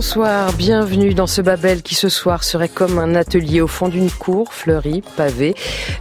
Bonsoir, bienvenue dans ce Babel qui ce soir serait comme un atelier au fond d'une cour, fleurie, pavée.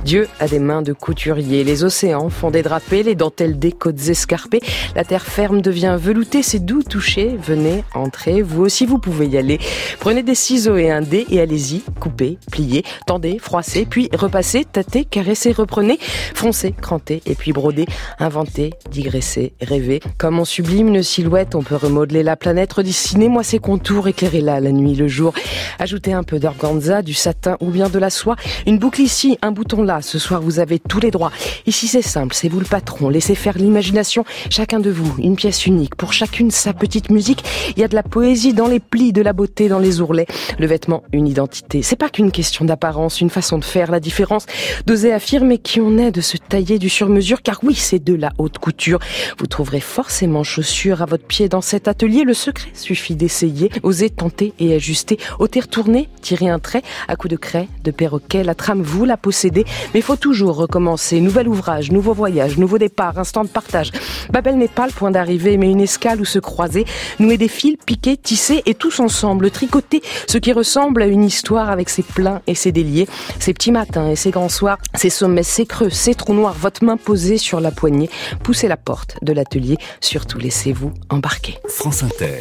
Dieu a des mains de couturier, les océans font des drapés, les dentelles des côtes escarpées, la terre ferme devient veloutée, c'est doux toucher, venez, entrez, vous aussi vous pouvez y aller. Prenez des ciseaux et un dé et allez-y, coupez, pliez, tendez, froissez, puis repassez, tâtez, caressez, reprenez, froncez, crantez et puis brodez, inventez, digressez, rêvez. Comme on sublime une silhouette, on peut remodeler la planète, redessiner. Moi ses contours, éclairez là la nuit, le jour. Ajoutez un peu d'organza, du satin ou bien de la soie. Une boucle ici, un bouton là. Ce soir, vous avez tous les droits. Ici, c'est simple, c'est vous le patron. Laissez faire l'imagination. Chacun de vous, une pièce unique. Pour chacune, sa petite musique. Il y a de la poésie dans les plis, de la beauté dans les ourlets. Le vêtement, une identité. C'est pas qu'une question d'apparence, une façon de faire la différence. D'oser affirmer qui on est, de se tailler du sur-mesure. Car oui, c'est de la haute couture. Vous trouverez forcément chaussures à votre pied dans cet atelier. Le secret suffit d'essayer, oser tenter et ajuster, ôter, tourner, tirer un trait à coup de craie, de perroquet. La trame, vous la possédez, mais faut toujours recommencer. Nouvel ouvrage, nouveau voyage, nouveau départ, instant de partage. Babel n'est pas le point d'arrivée, mais une escale où se croiser, nouer des fils, piquer, tisser et tous ensemble tricoter ce qui ressemble à une histoire avec ses pleins et ses déliés, ses petits matins et ses grands soirs, ses sommets, ses creux, ses trous noirs, votre main posée sur la poignée, poussez la porte de l'atelier, surtout laissez-vous embarquer. France Inter.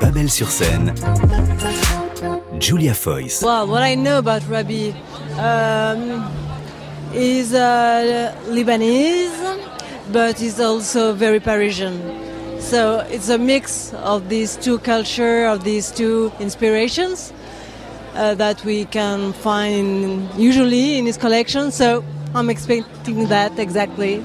Babel sur scène. Julia Foyce. Well, what I know about Rabbi um, is uh, Lebanese, but he's also very Parisian. So it's a mix of these two cultures, of these two inspirations uh, that we can find usually in his collection. So I'm expecting that exactly.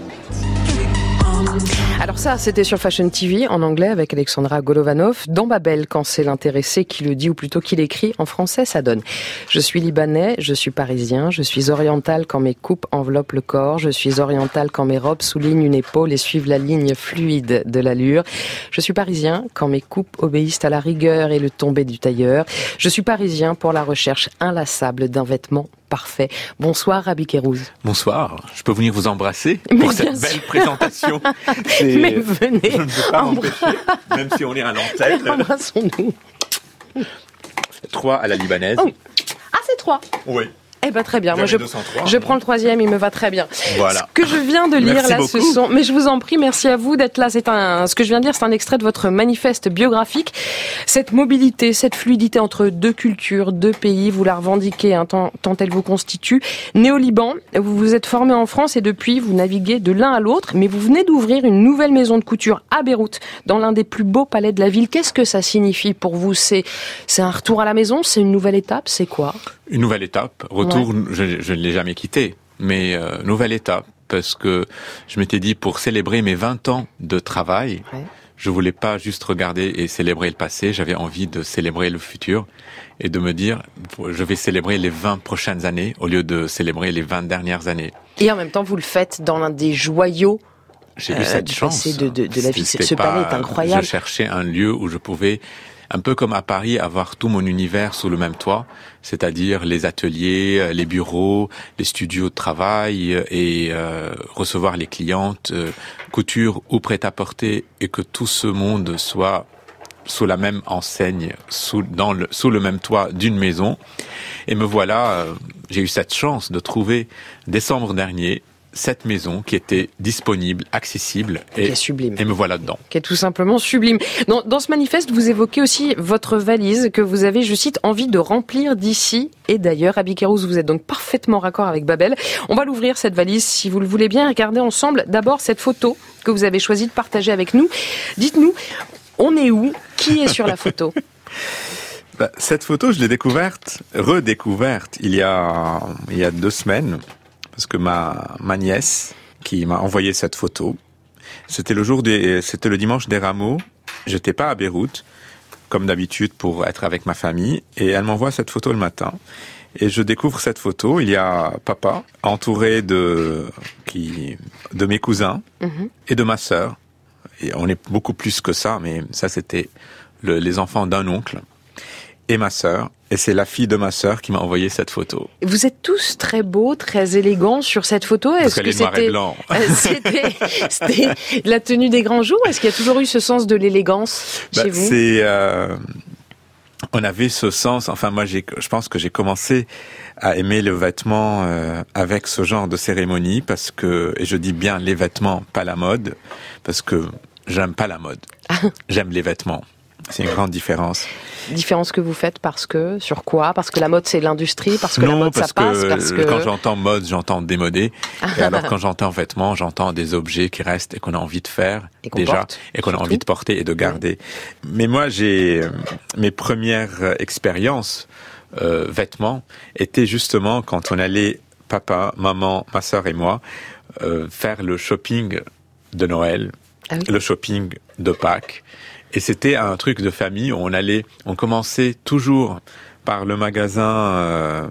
Alors ça, c'était sur Fashion TV en anglais avec Alexandra Golovanov. Dans Babel, quand c'est l'intéressé qui le dit ou plutôt qui l'écrit en français, ça donne. Je suis libanais, je suis parisien, je suis oriental quand mes coupes enveloppent le corps, je suis oriental quand mes robes soulignent une épaule et suivent la ligne fluide de l'allure. Je suis parisien quand mes coupes obéissent à la rigueur et le tombé du tailleur. Je suis parisien pour la recherche inlassable d'un vêtement parfait. Bonsoir Rabbi Kérouz. Bonsoir, je peux venir vous embrasser Mais pour cette belle présentation. Mais venez, Je ne peux pas m'empêcher, même si on est à l'antenne. embrassons-nous. Trois à la libanaise. Oh. Ah, c'est trois. Oui. Eh ben très bien. Moi, je, 203, je prends le troisième. Il me va très bien. Voilà. Ce que je viens de lire Merci là, ce sont. Mais je vous en prie, merci à vous d'être là. C'est un. Ce que je viens de lire, c'est un extrait de votre manifeste biographique. Cette mobilité, cette fluidité entre deux cultures, deux pays, vous la revendiquez hein, tant, tant elle vous constitue. Né au Liban, vous vous êtes formé en France et depuis vous naviguez de l'un à l'autre. Mais vous venez d'ouvrir une nouvelle maison de couture à Beyrouth, dans l'un des plus beaux palais de la ville. Qu'est-ce que ça signifie pour vous? C'est c'est un retour à la maison? C'est une nouvelle étape? C'est quoi? Une nouvelle étape. Retour, je, je ne l'ai jamais quitté, mais euh, nouvelle étape parce que je m'étais dit pour célébrer mes 20 ans de travail, Ouais. je voulais pas juste regarder et célébrer le passé, j'avais envie de célébrer le futur et de me dire je vais célébrer les 20 prochaines années au lieu de célébrer les 20 dernières années. Et en même temps, vous le faites dans l'un des joyaux J'ai Euh, eu cette du chance. de- de- de la vie. Ce palais est incroyable. Je cherchais un lieu où je pouvais, un peu comme à Paris, avoir tout mon univers sous le même toit, c'est-à-dire les ateliers, euh, les bureaux, les studios de travail euh, et euh, recevoir les clientes, euh, couture ou prêt-à-porter, et que tout ce monde soit sous la même enseigne, sous, dans le, sous le même toit d'une maison. Et me voilà, euh, j'ai eu cette chance de trouver, décembre dernier, cette maison qui était disponible, accessible, qui et, est sublime. et me voilà dedans. qui est tout simplement sublime. Dans, dans ce manifeste, vous évoquez aussi votre valise que vous avez, je cite, envie de remplir d'ici et d'ailleurs. Abby Kérouz, vous êtes donc parfaitement raccord avec Babel. On va l'ouvrir, cette valise, si vous le voulez bien. Regardez ensemble d'abord cette photo que vous avez choisi de partager avec nous. Dites-nous, on est où? Qui est sur la photo? Bah, cette photo, je l'ai découverte, redécouverte, il y a, il y a deux semaines, parce que ma, ma nièce, qui m'a envoyé cette photo, c'était le jour des, c'était le dimanche des rameaux, j'étais pas à Beyrouth, comme d'habitude pour être avec ma famille, et elle m'envoie cette photo le matin. Et je découvre cette photo, il y a papa, entouré de, qui, de mes cousins, Mhm. et de ma sœur. Et on est beaucoup plus que ça, mais ça c'était le- les enfants d'un oncle. Et ma sœur. Et c'est la fille de ma sœur qui m'a envoyé cette photo. Vous êtes tous très beaux, très élégants sur cette photo. Est-ce que c'était c'était c'était la tenue des grands jours? Est-ce qu'il y a toujours eu ce sens de l'élégance bah, chez vous? C'est euh, on avait ce sens. Enfin, moi, j'ai, je pense que j'ai commencé à aimer le vêtement euh, avec ce genre de cérémonie parce que, et je dis bien les vêtements, pas la mode, parce que j'aime pas la mode. j'aime les vêtements. C'est une grande différence. Différence que vous faites parce que sur quoi? Parce que la mode c'est l'industrie, parce que la mode ça passe, parce que quand j'entends mode, j'entends démodé. et alors quand j'entends vêtements, j'entends des objets qui restent et qu'on a envie de faire déjà et qu'on a envie de porter et de garder. Mais moi j'ai mes premières expériences euh, vêtements étaient justement quand on allait papa, maman, ma sœur et moi euh, faire le shopping de Noël, ah le shopping de Pâques et c'était un truc de famille où on allait, on commençait toujours par le magasin euh,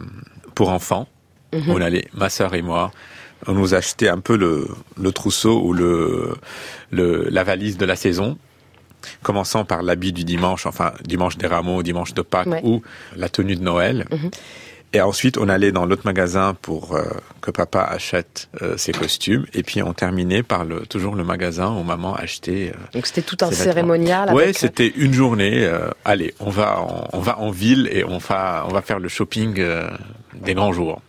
pour enfants. Mhm. On allait, ma sœur et moi, on nous achetait un peu le, le trousseau ou le, le, la valise de la saison commençant par l'habit du dimanche, enfin dimanche des rameaux, dimanche de Pâques ou la tenue de Noël. Mhm. Et ensuite, on allait dans l'autre magasin pour euh, que papa achète euh, ses costumes. Et puis, on terminait par le, toujours le magasin où maman achetait. Euh, Donc, c'était tout un cérémonial. Ouais, c'était une journée. allez, on va, on, va en ville et on va, on va faire le shopping des grands jours.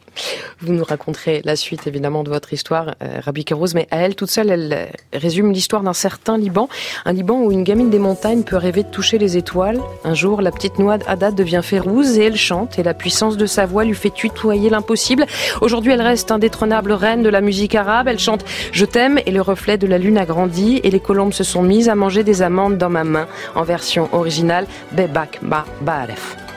Vous nous raconterez la suite évidemment de votre histoire, euh, Rabbi Kerouz, mais à elle toute seule, elle euh, résume l'histoire d'un certain Liban, un Liban où une gamine des montagnes peut rêver de toucher les étoiles. Un jour, la petite noix Haddad devient férouse et elle chante, et la puissance de sa voix lui fait tutoyer l'impossible. Aujourd'hui, elle reste indétrônable reine de la musique arabe. Elle chante Je t'aime et le reflet de la lune a grandi et les colombes se sont mises à manger des amandes dans ma main en version originale Bebak Ma Baref.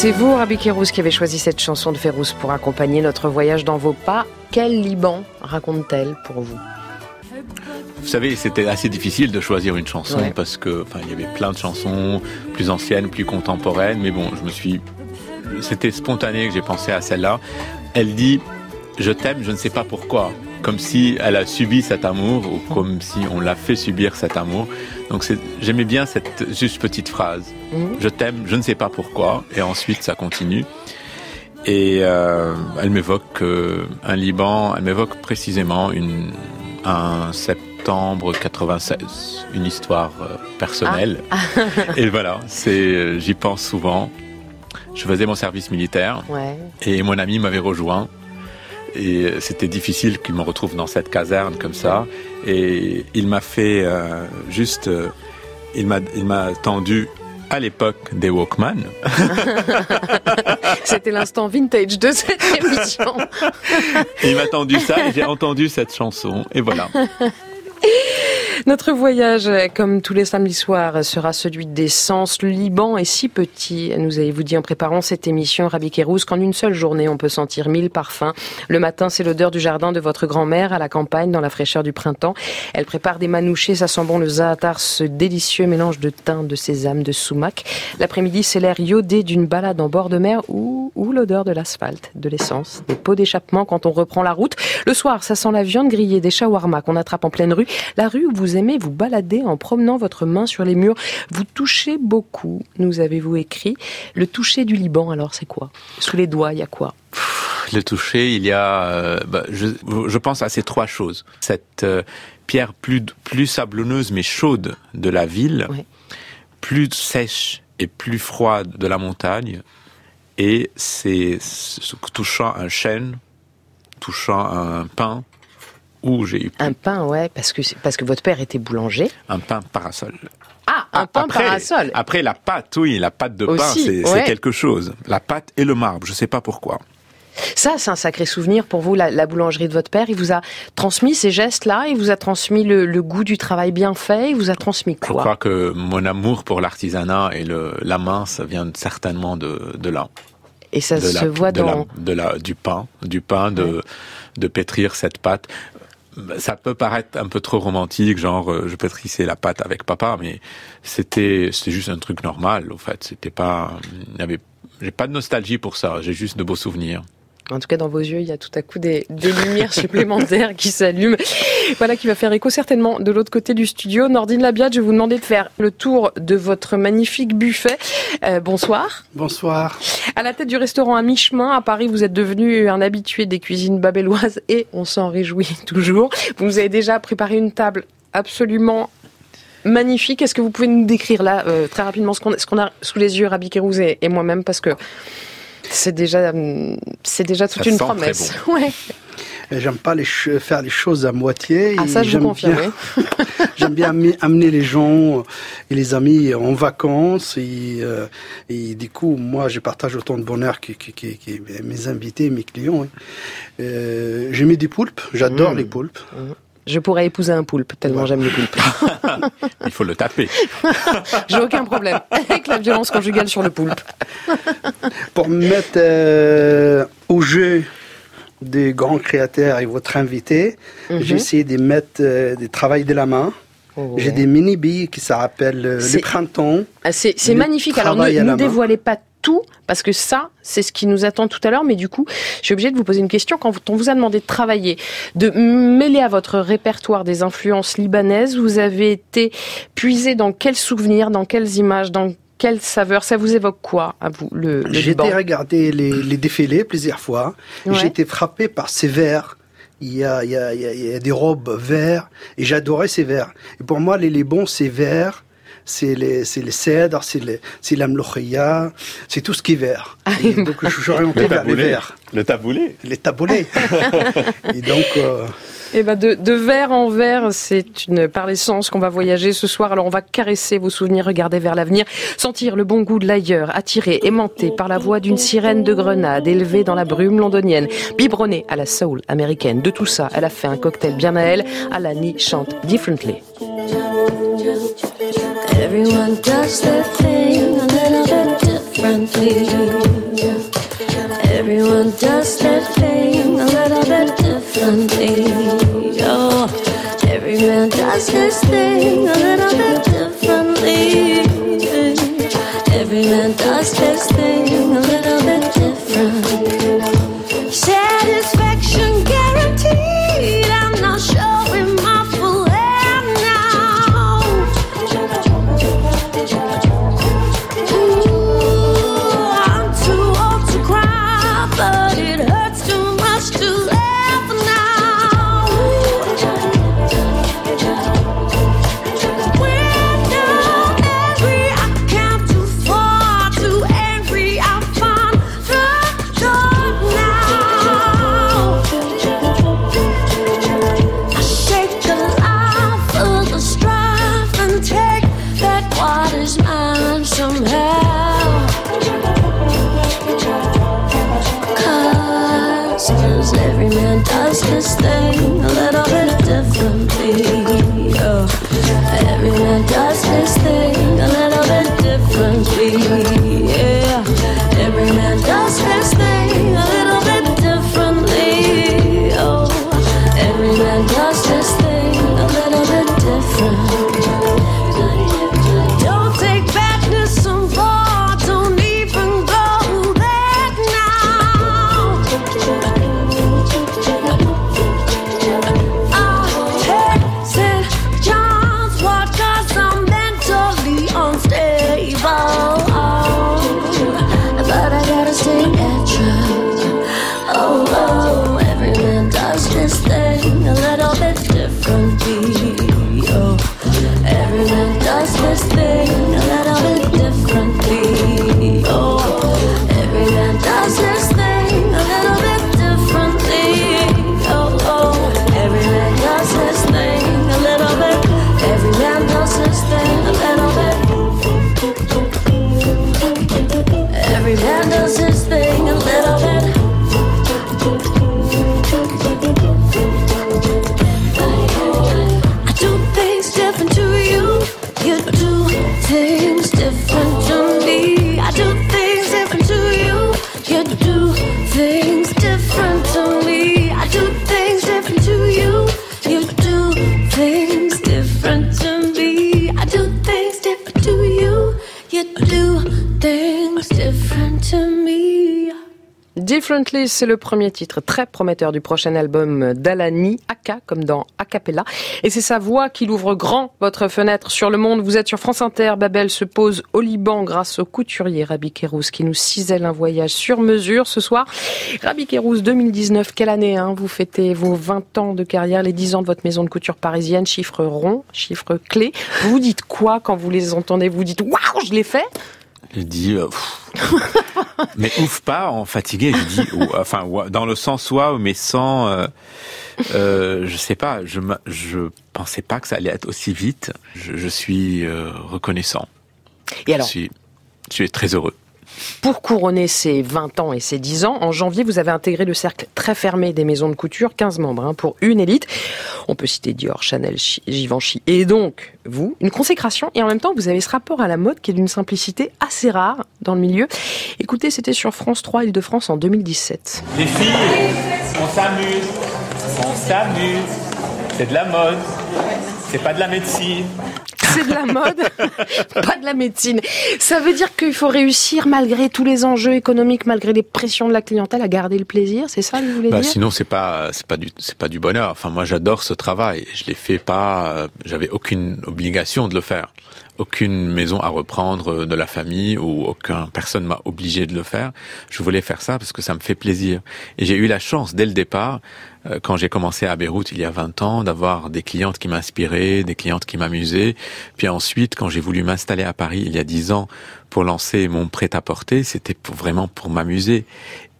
C'est vous, Rabbi Kérouz, qui avez choisi cette chanson de Férouz pour accompagner notre voyage dans vos pas. Quel Liban raconte-t-elle pour vous? Vous savez, c'était assez difficile de choisir une chanson parce que, enfin, il y avait plein de chansons plus anciennes, plus contemporaines, mais bon, je me suis, c'était spontané que j'ai pensé à celle-là. Elle dit, je t'aime, je ne sais pas pourquoi, comme si elle a subi cet amour ou comme si on l'a fait subir cet amour. Donc j'aimais bien cette juste petite phrase. Mhm. Je t'aime, je ne sais pas pourquoi, et ensuite ça continue. Et euh, elle m'évoque euh, un Liban, elle m'évoque précisément une, un septembre 96, une histoire euh, personnelle. Ah. et voilà, c'est, euh, j'y pense souvent. Je faisais mon service militaire et mon ami m'avait rejoint. Et euh, c'était difficile qu'il me retrouve dans cette caserne comme ça. Et il m'a fait juste, il m'a, il m'a tendu à l'époque des Walkman. C'était l'instant vintage de cette émission. il m'a tendu ça et j'ai entendu cette chanson et voilà. Notre voyage, comme tous les samedis soirs, sera celui des sens. Le Liban est si petit, nous avez-vous dit en préparant cette émission, Rabbi Kérouz, qu'en une seule journée, on peut sentir mille parfums. Le matin, c'est l'odeur du jardin de votre grand-mère à la campagne, dans la fraîcheur du printemps. Elle prépare des manouchés, ça sent bon le zaatar, ce délicieux mélange de thym, de sésame, de sumac. L'après-midi, c'est l'air iodé d'une balade en bord de mer ou, ou l'odeur de l'asphalte, de l'essence, des pots d'échappement quand on reprend la route. Le soir, ça sent la viande grillée, des shawarma qu'on attrape en pleine rue. La rue où vous aimez vous balader en promenant votre main sur les murs. Vous touchez beaucoup, nous avez-vous écrit. Le toucher du Liban, alors c'est quoi? Sous les doigts, il y a quoi? Le toucher, il y a, euh, bah, je, pense à ces trois choses. Cette euh, pierre plus, plus sablonneuse mais chaude de la ville, plus sèche et plus froide de la montagne, et c'est touchant un chêne, touchant un pain, où j'ai eu. Un pain, ouais, parce que, parce que votre père était boulanger. Un pain parasol. Ah, un pain parasol. Après, la pâte, oui, la pâte de pain, c'est quelque chose. La pâte et le marbre, je sais pas pourquoi. Ça, c'est un sacré souvenir pour vous, la, boulangerie de votre père. Il vous a transmis ces gestes-là, il vous a transmis le, goût du travail bien fait, il vous a transmis quoi? Je crois que mon amour pour l'artisanat et le, la main, ça vient certainement de, de là. Et ça se voit dans... de la, du pain, du pain, de, de pétrir cette pâte ça peut paraître un peu trop romantique, genre euh, je pétrissais la pâte avec papa, mais c'était c'était juste un truc normal. Au fait, c'était pas, j'ai pas de nostalgie pour ça. J'ai juste de beaux souvenirs. En tout cas, dans vos yeux, il y a tout à coup des, lumières supplémentaires qui s'allument. Voilà, qui va faire écho certainement de l'autre côté du studio. Nordine Labiade, je vais vous demander de faire le tour de votre magnifique buffet. Euh, bonsoir. Bonsoir. À la tête du restaurant à mi-chemin, à Paris, vous êtes devenu un habitué des cuisines babelloises et on s'en réjouit toujours. Vous nous avez déjà préparé une table absolument magnifique. Est-ce que vous pouvez nous décrire là, euh, très rapidement, ce qu'on a sous les yeux, Rabi Kérouz et, et moi-même, parce que c'est déjà, c'est déjà toute une promesse. Ouais. J'aime pas les faire les choses à moitié. Ah ça, je vous confirme. J'aime bien amener les gens et les amis en vacances et, euh, et du coup, moi, je partage autant de bonheur que, que, que, mes invités, mes clients. Euh, J'ai mis des poulpes. J'adore mmh. les poulpes. Mmh. Je pourrais épouser un poulpe, tellement j'aime les poulpes. Il faut le taper. J'ai aucun problème avec la violence conjugale sur le poulpe. Pour mettre euh, au jeu des grands créateurs et votre invité, mhm. j'ai essayé de mettre euh, des travails de la main. Oh, j'ai des mini-billes qui s'appellent euh, le printemps. Ah, c'est magnifique. Alors ne, ne dévoilez pas tout, parce que ça, c'est ce qui nous attend tout à l'heure. Mais du coup, je suis obligée de vous poser une question. Quand on vous a demandé de travailler, de mêler à votre répertoire des influences libanaises, vous avez été puisé dans quels souvenirs, dans quelles images, dans quelles saveurs Ça vous évoque quoi, à vous, le, le J'ai été regarder les, défilés plusieurs fois. J'ai été frappé par ces verres. Il y, a, il, y a, il y a, des robes verts et j'adorais ces verres. Et pour moi, les, les bons, c'est vert c'est les, c'est les cèdres, c'est les, c'est l'amlochia, c'est tout ce qui est vert. Ah donc je suis orienté vers les verts. Le taboulé. Les taboulés. et donc. Euh, eh ben de, verre en verre, c'est une par l'essence qu'on va voyager ce soir. Alors on va caresser vos souvenirs, regarder vers l'avenir, sentir le bon goût de l'ailleurs, attiré, aimanté par la voix d'une sirène de grenade élevée dans la brume londonienne, biberonnée à la soul américaine. De tout ça, elle a fait un cocktail bien à elle. Alani chante differently. Everyone does their thing a little bit differently. Oh, every man does his thing a little bit differently. Every man does his thing differently. C'est le premier titre très prometteur du prochain album d'Alani, Aka, comme dans Acapella. Et c'est sa voix qui l'ouvre grand votre fenêtre sur le monde. Vous êtes sur France Inter. Babel se pose au Liban grâce au couturier Rabi Kérouz qui nous cisèle un voyage sur mesure ce soir. Rabi Kérouz 2019, quelle année hein? Vous fêtez vos 20 ans de carrière, les 10 ans de votre maison de couture parisienne, chiffre rond, chiffre clé. Vous vous dites quoi quand vous les entendez? Vous dites waouh, je l'ai fait je dis, euh, mais ouf pas en fatigué. Je dis, enfin, dans le sens waouh, mais sans, euh, euh, je sais pas. Je je pensais pas que ça allait être aussi vite. Je, je suis euh, reconnaissant. Et alors, je suis, je suis très heureux. Pour couronner ses 20 ans et ses 10 ans, en janvier, vous avez intégré le cercle très fermé des maisons de couture, 15 membres hein, pour une élite. On peut citer Dior, Chanel, Givenchy et donc vous, une consécration et en même temps vous avez ce rapport à la mode qui est d'une simplicité assez rare dans le milieu. Écoutez, c'était sur France 3 Île-de-France en 2017. Les filles, on s'amuse, on s'amuse, c'est de la mode, c'est pas de la médecine c'est de la mode, pas de la médecine. Ça veut dire qu'il faut réussir malgré tous les enjeux économiques, malgré les pressions de la clientèle, à garder le plaisir. C'est ça que vous voulez bah, dire? Sinon, c'est pas, c'est pas du, c'est pas du bonheur. Enfin, moi, j'adore ce travail. Je l'ai fait pas. Euh, j'avais aucune obligation de le faire. Aucune maison à reprendre de la famille ou aucun personne m'a obligé de le faire. Je voulais faire ça parce que ça me fait plaisir. Et j'ai eu la chance dès le départ euh, quand j'ai commencé à Beyrouth il y a 20 ans, d'avoir des clientes qui m'inspiraient, des clientes qui m'amusaient. Puis ensuite, quand j'ai voulu m'installer à Paris il y a 10 ans pour lancer mon prêt-à-porter, c'était vraiment pour m'amuser.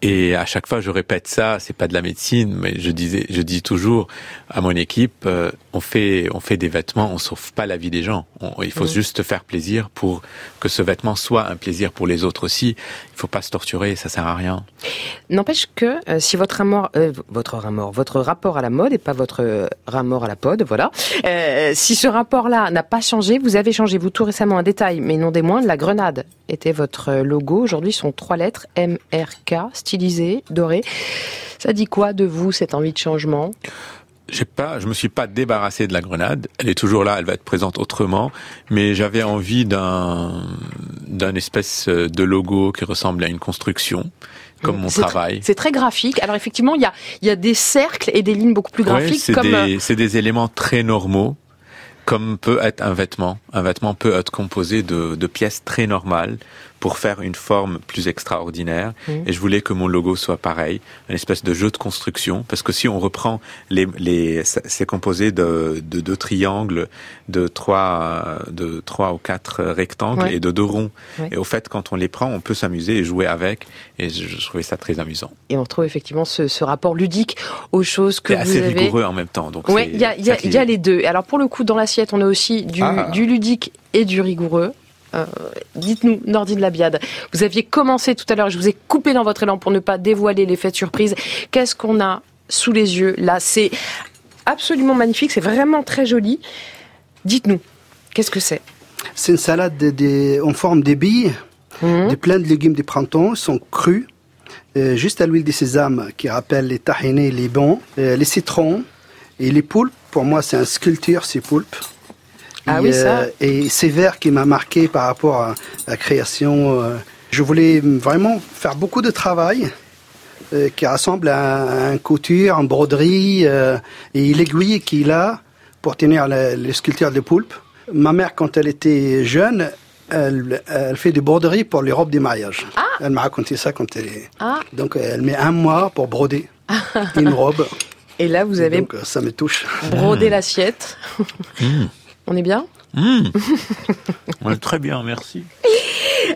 Et à chaque fois, je répète ça, c'est pas de la médecine, mais je disais, je dis toujours à mon équipe, euh, on fait, on fait des vêtements, on sauve pas la vie des gens. il faut juste faire plaisir pour que ce vêtement soit un plaisir pour les autres aussi. Il faut pas se torturer, ça sert à rien. N'empêche que euh, si votre amour, euh, votre rapport à la mode et pas votre rapport à la pod, voilà. si ce rapport-là n'a pas changé, vous avez changé. Vous tout récemment un détail, mais non des moindres, la grenade était votre logo. Aujourd'hui, sont trois lettres MRK stylisé, doré. Ça dit quoi de vous, cette envie de changement? J'ai pas, je me suis pas débarrassé de la grenade. Elle est toujours là, elle va être présente autrement. Mais j'avais envie d'un, d'un espèce de logo qui ressemble à une construction, comme mon travail. C'est très graphique. Alors effectivement, il y a, il y a des cercles et des lignes beaucoup plus graphiques. c'est comme... des, c'est des éléments très normaux comme peut être un vêtement. Un vêtement peut être composé de, de pièces très normales pour faire une forme plus extraordinaire. Mmh. Et je voulais que mon logo soit pareil, une espèce de jeu de construction, parce que si on reprend les, les c'est composé de, de deux triangles, de trois, de trois ou quatre rectangles et de deux ronds. Et au fait, quand on les prend, on peut s'amuser et jouer avec. Et je, je, trouvais ça très amusant. Et on trouve effectivement ce, ce rapport ludique aux choses que vous assez avez. rigoureux en même temps. Donc ouais, il y y a les deux. Alors pour le coup, dans l'assiette, on a aussi du, ah. du ludique et du rigoureux. Euh, Dites-nous, Nordine Labiade, vous aviez commencé tout à l'heure, je vous ai coupé dans votre élan pour ne pas dévoiler l'effet de surprise. Qu'est-ce qu'on a sous les yeux là? C'est absolument magnifique, c'est vraiment très joli. Dites-nous, qu'est-ce que c'est? C'est une salade de, de, en forme de billes, mmh. de plein de légumes du printemps, ils sont crus, euh, juste à l'huile de sésame qui rappelle les tahinés, les bons, euh, les citrons et les poulpes. Pour moi, c'est une sculpture, ces poulpes. Ah oui, ça. Euh, et c'est vert qui m'a marqué par rapport à la création. Euh, je voulais vraiment faire beaucoup de travail euh, qui ressemble à un couture, en broderie euh, et l'aiguille qu'il a pour tenir les sculptures de poulpe. Ma mère, quand elle était jeune, elle, elle, fait des broderies pour les robes des mariages. Ah. Elle m'a raconté ça quand elle est. Ah. Donc elle met un mois pour broder une robe. Et là, vous avez. Donc ça me touche. Brodé l'assiette. Mmh. On est bien mmh. On est très bien, merci.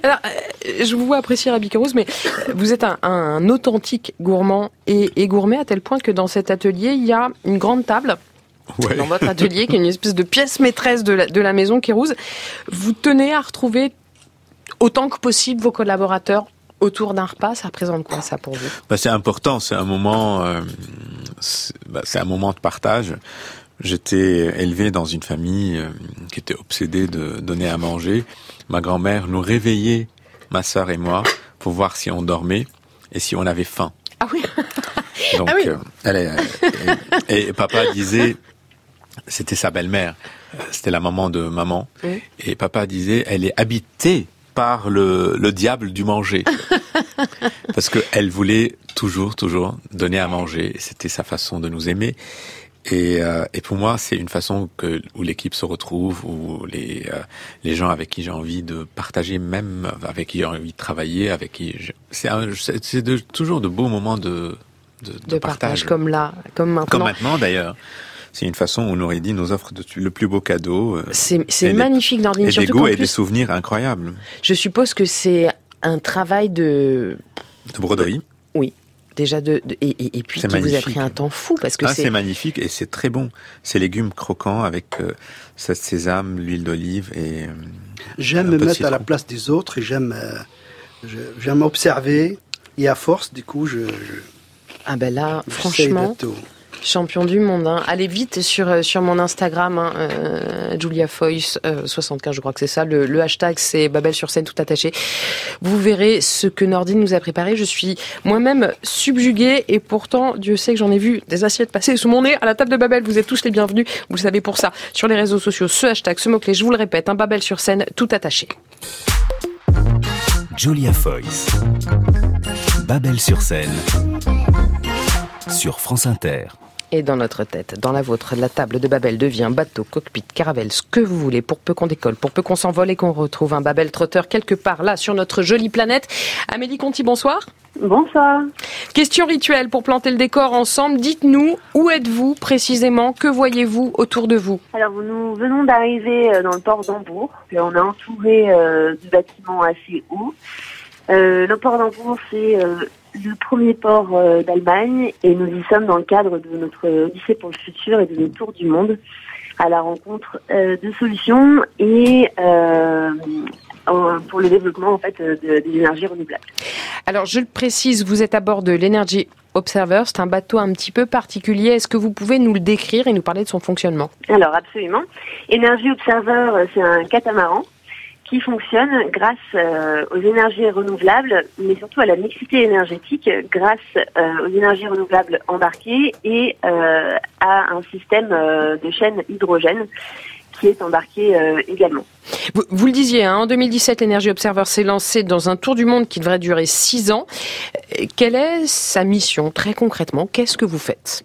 Alors, je vous vois apprécier Rabi Kérouz, mais vous êtes un, un authentique gourmand et, et, gourmet à tel point que dans cet atelier, il y a une grande table. Ouais. Dans votre atelier, qui est une espèce de pièce maîtresse de la, de la maison Kérouz. Vous tenez à retrouver autant que possible vos collaborateurs autour d'un repas, ça représente quoi ça pour vous? Bah, C'est important, c'est un moment, euh, c'est bah, un moment de partage. J'étais élevé dans une famille euh, qui était obsédée de donner à manger. ma grand-mère nous réveillait, ma sœur et moi, pour voir si on dormait et si on avait faim. Ah oui. Donc, Ah oui. euh, elle est- et, et papa disait, c'était sa belle-mère, euh, c'était la maman de maman, Oui. et papa disait, elle est habitée par le, le diable du manger. Parce qu'elle voulait toujours, toujours donner à manger. C'était sa façon de nous aimer. Et, euh, et pour moi, c'est une façon que, où l'équipe se retrouve, où les, euh, les gens avec qui j'ai envie de partager, même avec qui j'ai envie de travailler, avec qui je- c'est de, toujours de beaux moments de, de, de De partage, partage. comme là, comme maintenant. Comme maintenant d'ailleurs. C'est une façon où Noureddin nous offre de- le plus beau cadeau. euh, C'est magnifique, Nordine. et des goûts et des souvenirs incroyables. je suppose que c'est un travail de De broderie. Déjà de, de- et, et, et puis vous a pris un temps fou parce que Ah, c'est magnifique et c'est très bon. Ces légumes croquants avec euh, cette sésame, l'huile d'olive et... euh, J'aime me mettre à la place des autres et j'aime euh, j'aime observer. Et à force, du coup, je, je, ah ben là franchement champion du monde. Hein. Allez vite sur euh, sur mon Instagram, hein, euh, Julia Foyce euh, 75, je crois que c'est ça. Le, hashtag c'est Babel sur scène tout attaché. Vous verrez ce que Nordine nous a préparé. Je suis moi-même subjuguée et pourtant Dieu sait que j'en ai vu des assiettes passer sous mon nez à la table de Babel. Vous êtes tous les bienvenus. Vous le savez pour ça sur les réseaux sociaux. Ce hashtag, ce mot clé, je vous le répète, un Babel sur scène tout attaché. Julia Foyce. Babel sur scène. Sur France Inter. Et dans notre tête, dans la vôtre, la table de Babel devient bateau, cockpit, caravelle, ce que vous voulez, pour peu qu'on décolle, pour peu qu'on s'envole et qu'on retrouve un Babel trotteur quelque part là sur notre jolie planète. Amélie Conti, bonsoir. Bonsoir. Question rituelle pour planter le décor ensemble. Dites-nous, où êtes-vous précisément? Que voyez-vous autour de vous? Alors nous venons d'arriver euh, dans le port d'Hambourg. On est entouré euh, de bâtiments assez hauts. Euh, le port d'Hambourg, c'est euh, le premier port euh, d'Allemagne et nous y sommes dans le cadre de notre Odyssée pour le futur et de nos tours du monde à la rencontre euh, de solutions et euh, pour le développement en fait de- des énergies renouvelables. Alors, je le précise, vous êtes à bord de l'Energy Observer. C'est un bateau un petit peu particulier. Est-ce que vous pouvez nous le décrire et nous parler de son fonctionnement? Alors absolument. Energy Observer, c'est un catamaran qui fonctionne grâce euh, aux énergies renouvelables, mais surtout à la mixité énergétique grâce euh, aux énergies renouvelables embarquées et euh, à un système de chaîne hydrogène qui est embarqué également. Vous, le disiez, hein, en 2017, l'Energy Observer s'est lancé dans un tour du monde qui devrait durer six ans. Quelle est sa mission très concrètement? Qu'est-ce que vous faites?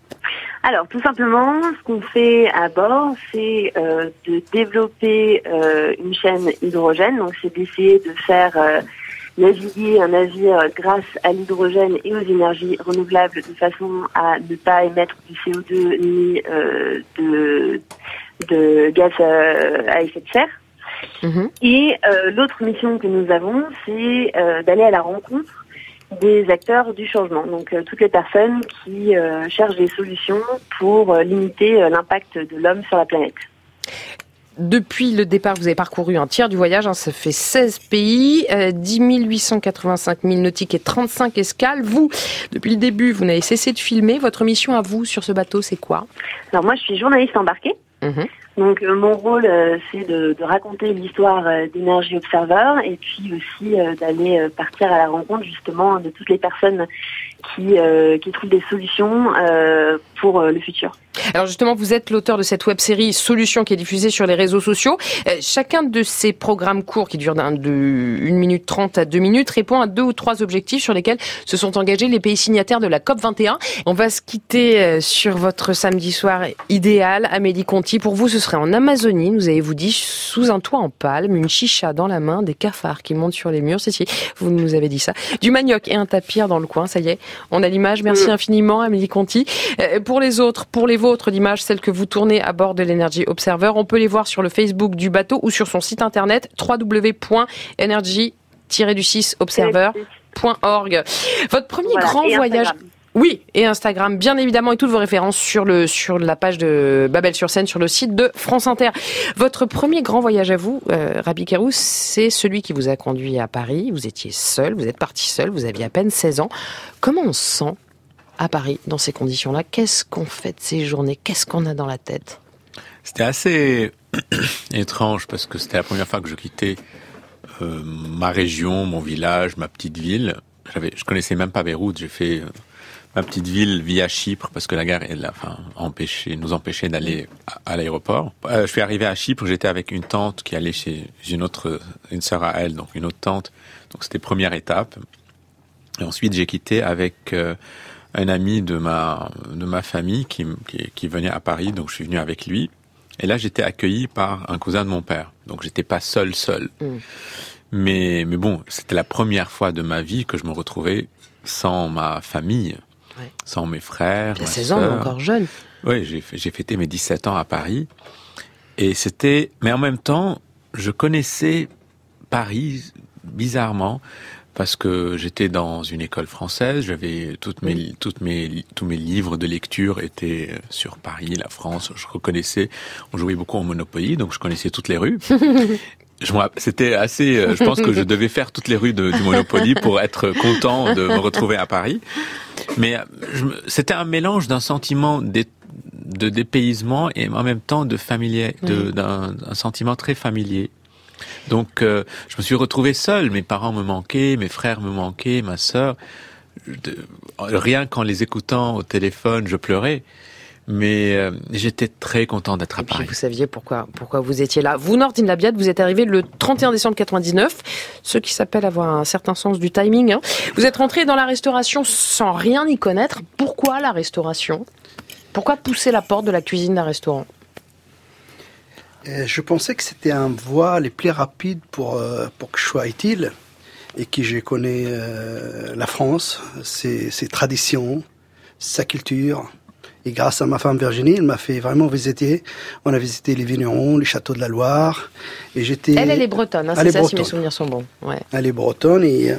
Alors, tout simplement, ce qu'on fait à bord, c'est euh, de développer euh, une chaîne hydrogène. Donc, c'est d'essayer de faire euh, naviguer un navire grâce à l'hydrogène et aux énergies renouvelables de façon à ne pas émettre du CO2 ni euh, de, de gaz euh, à effet de serre. Mhm. Et euh, l'autre mission que nous avons, c'est euh, d'aller à la rencontre des acteurs du changement. Donc euh, toutes les personnes qui euh, cherchent des solutions pour euh, limiter euh, l'impact de l'homme sur la planète. Depuis le départ, vous avez parcouru un tiers du voyage, hein, ça fait 16 pays, euh, 10 885 000 nautiques et 35 escales. Vous, depuis le début, vous n'avez cessé de filmer. Votre mission à vous sur ce bateau, c'est quoi? Alors moi, je suis journaliste embarquée. Mhm. Donc euh, mon rôle, euh, c'est de, raconter l'histoire euh, d'Energy Observer et puis aussi d'aller partir à la rencontre justement de toutes les personnes qui, qui trouvent des solutions pour euh, le futur. Alors justement, vous êtes l'auteur de cette web-série Solutions qui est diffusée sur les réseaux sociaux. Euh, chacun de ces programmes courts qui durent d'un- de 1 minute 30 à 2 minutes répond à deux ou trois objectifs sur lesquels se sont engagés les pays signataires de la COP 21. On va se quitter euh, sur votre samedi soir idéal, Amélie Conti. Pour vous, ce serait en Amazonie, nous avez-vous dit, sous un toit en palme, une chicha dans la main, des cafards qui montent sur les murs. Si, si, vous nous avez dit ça. Du manioc et un tapir dans le coin, ça y est, on a l'image. Merci infiniment, Amélie Conti. Pour les autres, pour les vôtres d'image, celles que vous tournez à bord de l'Energy Observer, on peut les voir sur le Facebook du bateau ou sur son site internet www.energy-du6observer.org. Votre premier Voilà. grand voyage. Oui, et Instagram, bien évidemment, et toutes vos références sur le sur la page de Babel sur scène, sur le site de France Inter. Votre premier grand voyage à vous, euh, Rabi Kerous, c'est celui qui vous a conduit à Paris. Vous étiez seul, vous êtes parti seul, vous aviez à peine 16 ans. Comment on se sent à Paris dans ces conditions-là Qu'est-ce qu'on fait de ces journées? Qu'est-ce qu'on a dans la tête? C'était assez étrange parce que c'était la première fois que je quittais euh, ma région, mon village, ma petite ville. J'avais, je connaissais même pas Beyrouth. J'ai fait euh, ma petite ville via Chypre parce que la guerre, elle, enfin, nous empêchait d'aller à, l'aéroport. Euh, je suis arrivé à Chypre. J'étais avec une tante qui allait chez une autre, une sœur à elle, donc une autre tante. Donc c'était première étape. Et ensuite, j'ai quitté avec un ami de ma de ma famille qui, qui, qui venait à Paris. Donc je suis venu avec lui. Et là, j'étais accueilli par un cousin de mon père. Donc j'étais pas seul, seul. Mm. Mais, mais bon, c'était la première fois de ma vie que je me retrouvais sans ma famille, Ouais. sans mes frères. Ma 16 ans, mais sœur. encore jeune. Oui, j'ai fêté mes 17 ans à Paris. Et c'était, mais en même temps, je connaissais Paris bizarrement parce que j'étais dans une école française, j'avais toutes mes, toutes mes, tous mes livres de lecture étaient euh, sur Paris, la France. Je reconnaissais, on jouait beaucoup au Monopoly, donc je connaissais toutes les rues. C'était assez. euh, Je pense que je devais faire toutes les rues de- du Monopoly pour être content de me retrouver à Paris. Mais euh, c'était un mélange d'un sentiment de dépaysement et en même temps de familier, d'un un sentiment très familier. Donc, euh, je me suis retrouvé seul. Mes parents me manquaient, mes frères me manquaient, ma sœur. Rien qu'en les écoutant au téléphone, je pleurais. Mais euh, j'étais très content d'être à Paris. vous saviez pourquoi, pourquoi vous étiez là. Vous, Nordine Labiade, vous êtes arrivé le 31 décembre 99, ce qui s'appelle avoir un certain sens du timing. hein. Vous êtes rentré dans la restauration sans rien y connaître. Pourquoi la restauration? Pourquoi pousser la porte de la cuisine d'un restaurant? Et je pensais que c'était un voie les plus rapides pour, euh, pour que je sois utile et que je connais euh, la France, ses, ses traditions, sa culture. Et grâce à ma femme Virginie, elle m'a fait vraiment visiter. On a visité les vignerons, les châteaux de la Loire. Et j'étais. Elle, elle est bretonne, hein, c'est est ça si mes bretonne. souvenirs sont bons. Ouais. Elle est bretonne et, euh,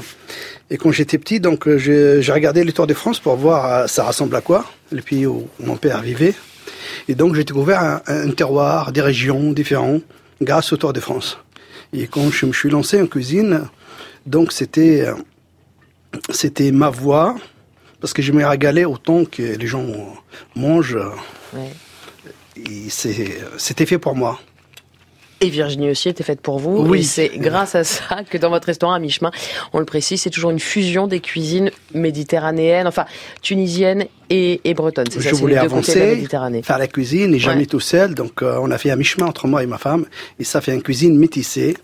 et quand j'étais petit, donc euh, je- j'ai regardé les Tours de France pour voir euh, ça ressemble à quoi, le pays où mon père vivait. Et donc j'ai découvert un, un terroir, des régions différentes grâce au Tour de France. Et quand je me suis lancé en cuisine, donc c'était c'était ma voie parce que je me régalais autant que les gens mangent. Ouais. C'était fait pour moi. Et Virginie aussi était faite pour vous. Oui. C'est grâce à ça que dans votre restaurant à mi-chemin, on le précise, c'est toujours une fusion des cuisines méditerranéennes, enfin tunisiennes et, et bretonnes. C'est ça, Je c'est voulais la avancer, faire la cuisine et jamais Ouais. tout seul. Donc euh, on a fait un mi-chemin entre moi et ma femme. Et ça fait une cuisine métissée,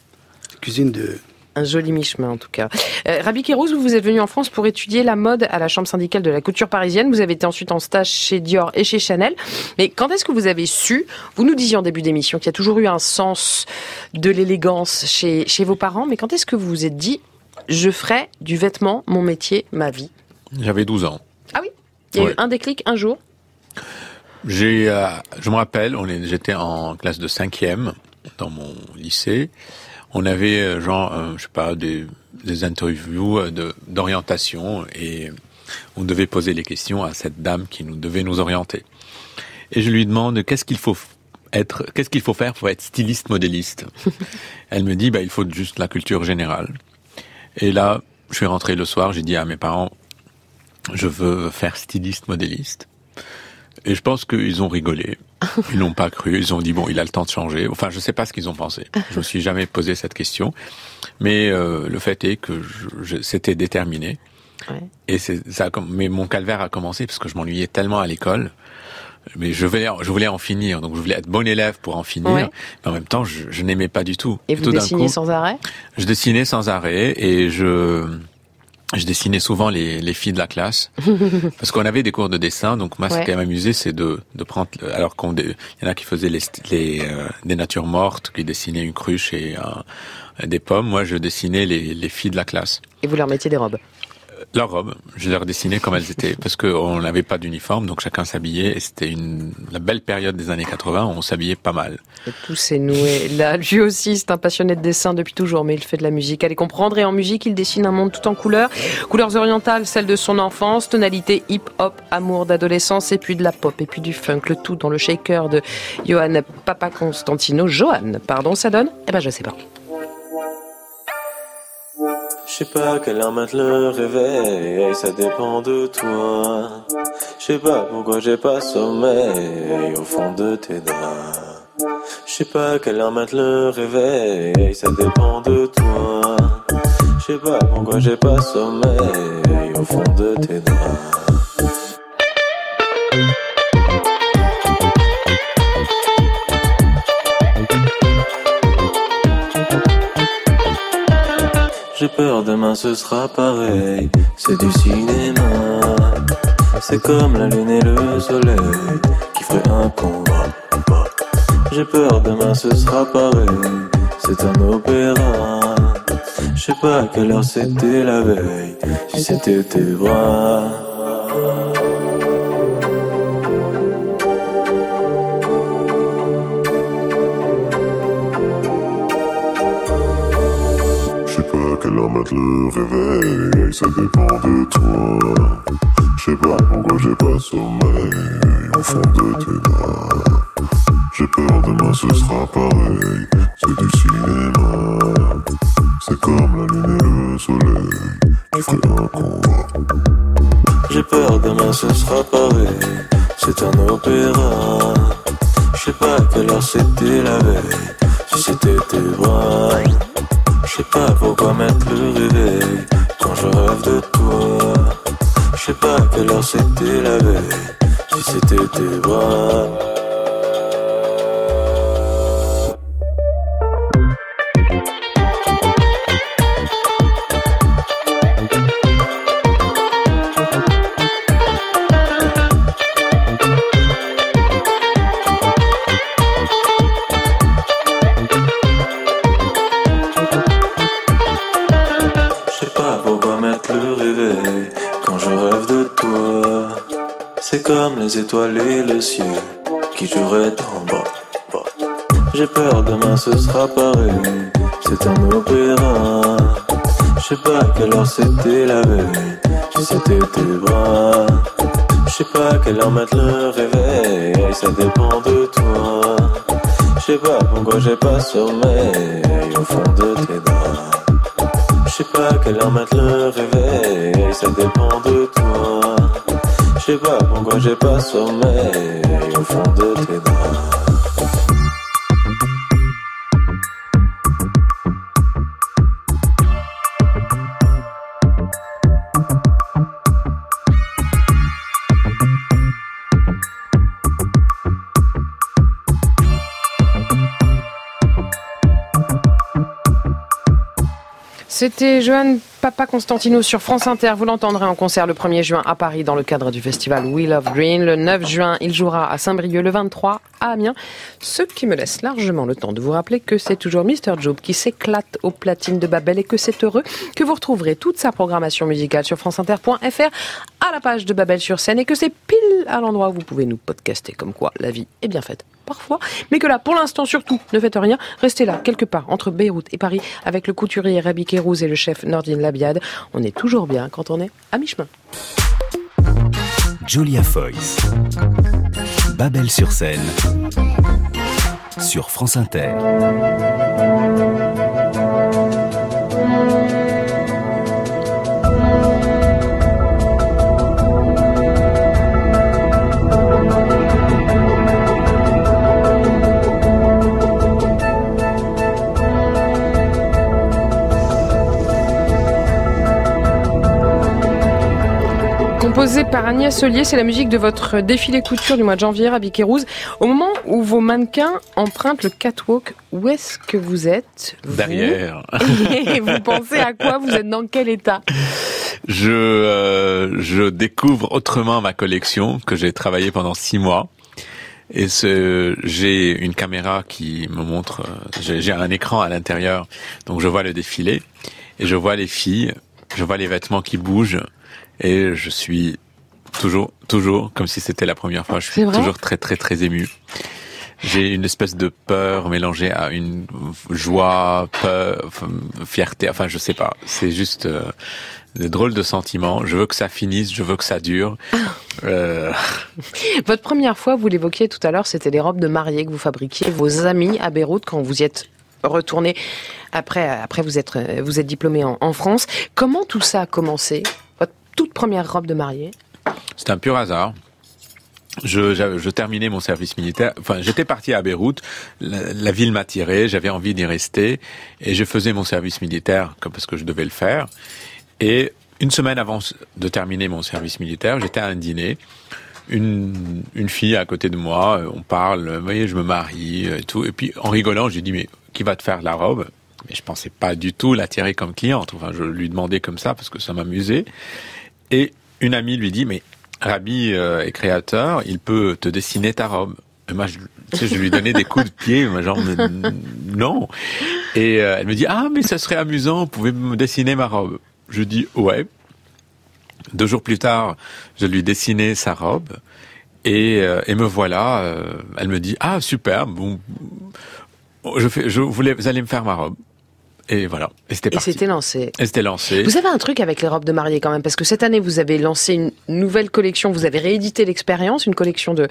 cuisine de... Un joli mi-chemin en tout cas. Euh, Rabi Kérouz, vous, vous êtes venu en France pour étudier la mode à la Chambre syndicale de la couture parisienne. Vous avez été ensuite en stage chez Dior et chez Chanel. Mais quand est-ce que vous avez su, vous nous disiez en début d'émission qu'il y a toujours eu un sens de l'élégance chez, chez vos parents, mais quand est-ce que vous vous êtes dit, je ferai du vêtement mon métier, ma vie? J'avais 12 ans. Ah oui? Il y a Ouais. eu un déclic un jour? J'ai, euh, je me rappelle, on est, j'étais en classe de cinquième dans mon lycée. On avait euh, genre, euh, je sais pas, des, des interviews euh, de, d'orientation et on devait poser les questions à cette dame qui nous devait nous orienter. Et je lui demande qu'est-ce qu'il faut être, qu'est-ce qu'il faut faire pour être styliste modéliste. Elle me dit, bah il faut juste la culture générale. Et là, je suis rentré le soir, j'ai dit à mes parents, je veux faire styliste modéliste. Et je pense qu'ils ont rigolé. Ils n'ont pas cru. Ils ont dit bon, il a le temps de changer. Enfin, je sais pas ce qu'ils ont pensé. Je me suis jamais posé cette question. Mais euh, le fait est que je, je- c'était déterminé. Ouais. Et c'est ça. Mais mon calvaire a commencé parce que je m'ennuyais tellement à l'école. Mais je voulais, je voulais en finir. Donc je voulais être bon élève pour en finir. Ouais. Mais en même temps, je, je n'aimais pas du tout. Et vous tout dessinez coup, sans arrêt? je dessinais sans arrêt et je je dessinais souvent les, les filles de la classe parce qu'on avait des cours de dessin. Donc moi, ce qui m'amusait, c'est de de prendre le- alors qu'on il y en a qui faisaient les, st- les euh, des natures mortes, qui dessinaient une cruche et un- des pommes. Moi, je dessinais les les filles de la classe. Et vous leur mettiez des robes Leurs robes, je leur dessinais comme elles étaient parce qu'on n'avait pas d'uniforme, donc chacun s'habillait et c'était une la belle période des années 80 où on s'habillait pas mal. Et tout s'est noué. Là, lui aussi, c'est un passionné de dessin depuis toujours, mais il fait de la musique. Allez comprendre. Et en musique, il dessine un monde tout en couleurs. Couleurs orientales, celles de son enfance, tonalité hip-hop, amour d'adolescence, et puis de la pop, et puis du funk. Le tout dans le shaker de Johan Papa Constantino. Johan, pardon, ça donne? Eh ben, je sais pas. Je sais pas quelle heure mettre le réveil, ça dépend de toi. Je sais pas pourquoi j'ai pas sommeil au fond de tes draps. Je sais pas quelle heure mettre le réveil, ça dépend de toi. Je sais pas pourquoi j'ai pas sommeil au fond de tes draps. J'ai peur demain ce sera pareil, c'est du cinéma. C'est comme la lune et le soleil qui ferait un combat. J'ai peur demain ce sera pareil, c'est un opéra. Je sais pas à quelle heure c'était la veille, si c'était tes bras. Mettre le réveil, ça dépend de toi. Je sais pas pourquoi j'ai pas sommeil au fond de tes draps. J'ai peur demain ce sera pareil, c'est du cinéma. C'est comme la lune et le soleil qui fait un combat. J'ai peur demain ce sera pareil, c'est un opéra. Je sais pas quelle heure c'était la veille, si c'était tes bras. Je sais pas pourquoi mettre le réveil quand je rêve de toi. Je sais pas quelle heure c'était la veille, si c'était tes bras. Les étoiles et le ciel qui joueraient en bas. J'ai peur demain ce sera pareil, c'est un opéra. Je sais pas quelle heure c'était la veille, si c'était tes bras. Je sais pas quelle heure mettre le réveil, ça dépend de toi. Je sais pas pourquoi j'ai pas sommeil au fond de tes draps. Je sais pas quelle heure mettre le réveil, ça dépend de toi. Je sais pas pourquoi j'ai pas sommeil au fond de tes draps. C'était Johan Papa Constantino sur France Inter. Vous l'entendrez en concert le 1er juin à Paris dans le cadre du festival We Love Green. Le 9 juin, il jouera à Saint-Brieuc. Le 23 à Amiens. Ce qui me laisse largement le temps de vous rappeler que c'est toujours Mr. Job qui s'éclate aux platines de Babel et que c'est heureux que vous retrouverez toute sa programmation musicale sur franceinter.fr à la page de Babel sur scène et que c'est pile à l'endroit où vous pouvez nous podcaster comme quoi la vie est bien faite parfois, mais que là, pour l'instant, surtout, ne faites rien. Restez là, quelque part, entre Beyrouth et Paris, avec le couturier Rabi Kérouz et le chef Nordine On est toujours bien quand on est à mi-chemin. Julia Foyce. Babel sur scène. Sur France Inter. Composé par Agnès Solier, c'est la musique de votre défilé couture du mois de janvier à Biquet-Rouge. Au moment où vos mannequins empruntent le catwalk, où est-ce que vous êtes Derrière. Et vous pensez à quoi? Vous êtes dans quel état? Je, euh, je découvre autrement ma collection que j'ai travaillé pendant six mois. Et ce, j'ai une caméra qui me montre, euh, j'ai un écran à l'intérieur, donc je vois le défilé et je vois les filles, je vois les vêtements qui bougent et je suis toujours, toujours, comme si c'était la première fois, je suis toujours très, très, très ému. J'ai une espèce de peur mélangée à une joie, peur, fierté. Enfin, je sais pas. C'est juste euh, des drôles de sentiments. Je veux que ça finisse. Je veux que ça dure. Euh... Votre première fois, vous l'évoquiez tout à l'heure, c'était les robes de mariée que vous fabriquiez. Vos amis à Beyrouth, quand vous y êtes retourné après, après vous êtes, vous êtes diplômé en, en France. Comment tout ça a commencé? Toute première robe de mariée C'est un pur hasard. je, terminais mon service militaire. Enfin, j'étais parti à Beyrouth. La, la ville m'attirait. J'avais envie d'y rester et je faisais mon service militaire comme parce que je devais le faire. Et une semaine avant de terminer mon service militaire, j'étais à un dîner. Une, fille à côté de moi, on parle, vous voyez, je me marie et tout. Et puis en rigolant, j'ai dit mais qui va te faire la robe? Mais je pensais pas du tout l'attirer comme cliente. Enfin, je lui demandais comme ça parce que ça m'amusait. Et une amie lui dit mais Rabbi euh, est créateur, il peut te dessiner ta robe. Et moi, je, lui donnais des coups de pied, genre mais, non. Et euh, elle me dit ah mais ça serait amusant, vous pouvez me dessiner ma robe. Je dis ouais. Deux jours plus tard, je lui dessinais sa robe et, euh, et me voilà. elle me dit ah super, je voulais, vous allez me faire ma robe. Et voilà. Et c'était Et parti. c'était lancé. Et c'était lancé. Vous avez un truc avec les robes de mariée quand même, parce que cette année vous avez lancé une nouvelle collection, vous avez réédité l'expérience, une collection de,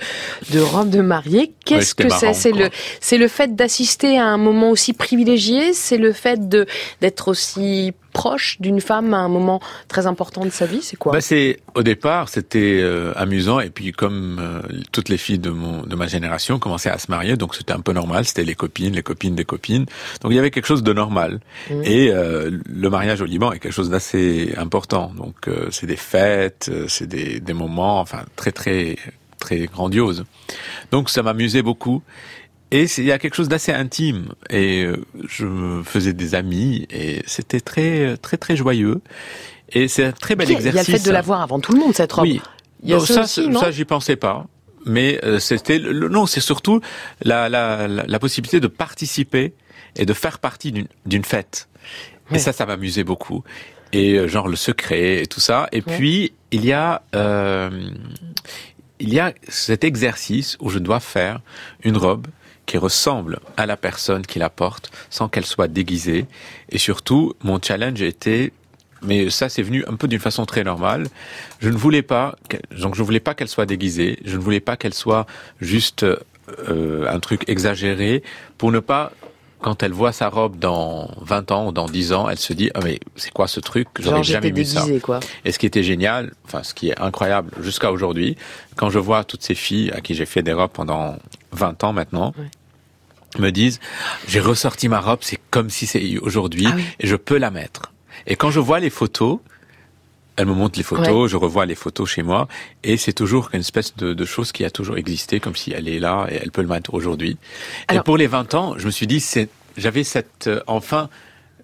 de robes de mariée. Qu'est-ce que c'est C'est le, c'est le fait d'assister à un moment aussi privilégié, c'est le fait de d'être aussi proche d'une femme à un moment très important de sa vie, c'est quoi? Bah, c'est au départ c'était euh, amusant. Et puis comme euh, toutes les filles de mon de ma génération commençaient à se marier donc c'était un peu normal. C'était les copines les copines des copines. Donc il y avait quelque chose de normal. Mhm. et euh, le mariage au Liban est quelque chose d'assez important. Donc euh, c'est des fêtes euh, c'est des des moments enfin très très très grandioses. Donc ça m'amusait beaucoup et il y a quelque chose d'assez intime et euh, je me faisais des amis et c'était très très très joyeux et c'est un très bel a- il y a exercice. le fait de la voir avant tout le monde cette robe. Oui. Il y a Non, ça aussi, non ça, j'y pensais pas. Mais euh, c'était non, c'est surtout la, la, la, la possibilité de participer et de faire partie d'une d'une fête. Ouais. Et ça, ça m'amusait beaucoup. Et euh, genre le secret et tout ça. Et puis il y a euh, il y a cet exercice où je dois faire une robe qui ressemble à la personne qui la porte sans qu'elle soit déguisée. Et surtout, mon challenge était mais ça c'est venu un peu d'une façon très normale. Je ne voulais pas, donc je voulais pas qu'elle soit déguisée, je ne voulais pas qu'elle soit juste euh, un truc exagéré pour ne pas quand elle voit sa robe dans 20 ans ou dans 10 ans, elle se dit ah mais c'est quoi ce truc? J'aurais jamais vu ça. quoi. Et ce qui était génial, enfin ce qui est incroyable jusqu'à aujourd'hui, quand je vois toutes ces filles à qui j'ai fait des robes pendant 20 ans maintenant, Ouais. me disent j'ai ressorti ma robe, c'est comme si c'est aujourd'hui Ah oui. et je peux la mettre. Et quand je vois les photos, elle me montre les photos, je revois les photos chez moi, et c'est toujours une espèce de, de chose qui a toujours existé, comme si elle est là et elle peut le mettre aujourd'hui. Et pour les 20 ans, je me suis dit, c'est, j'avais cette, euh, enfin,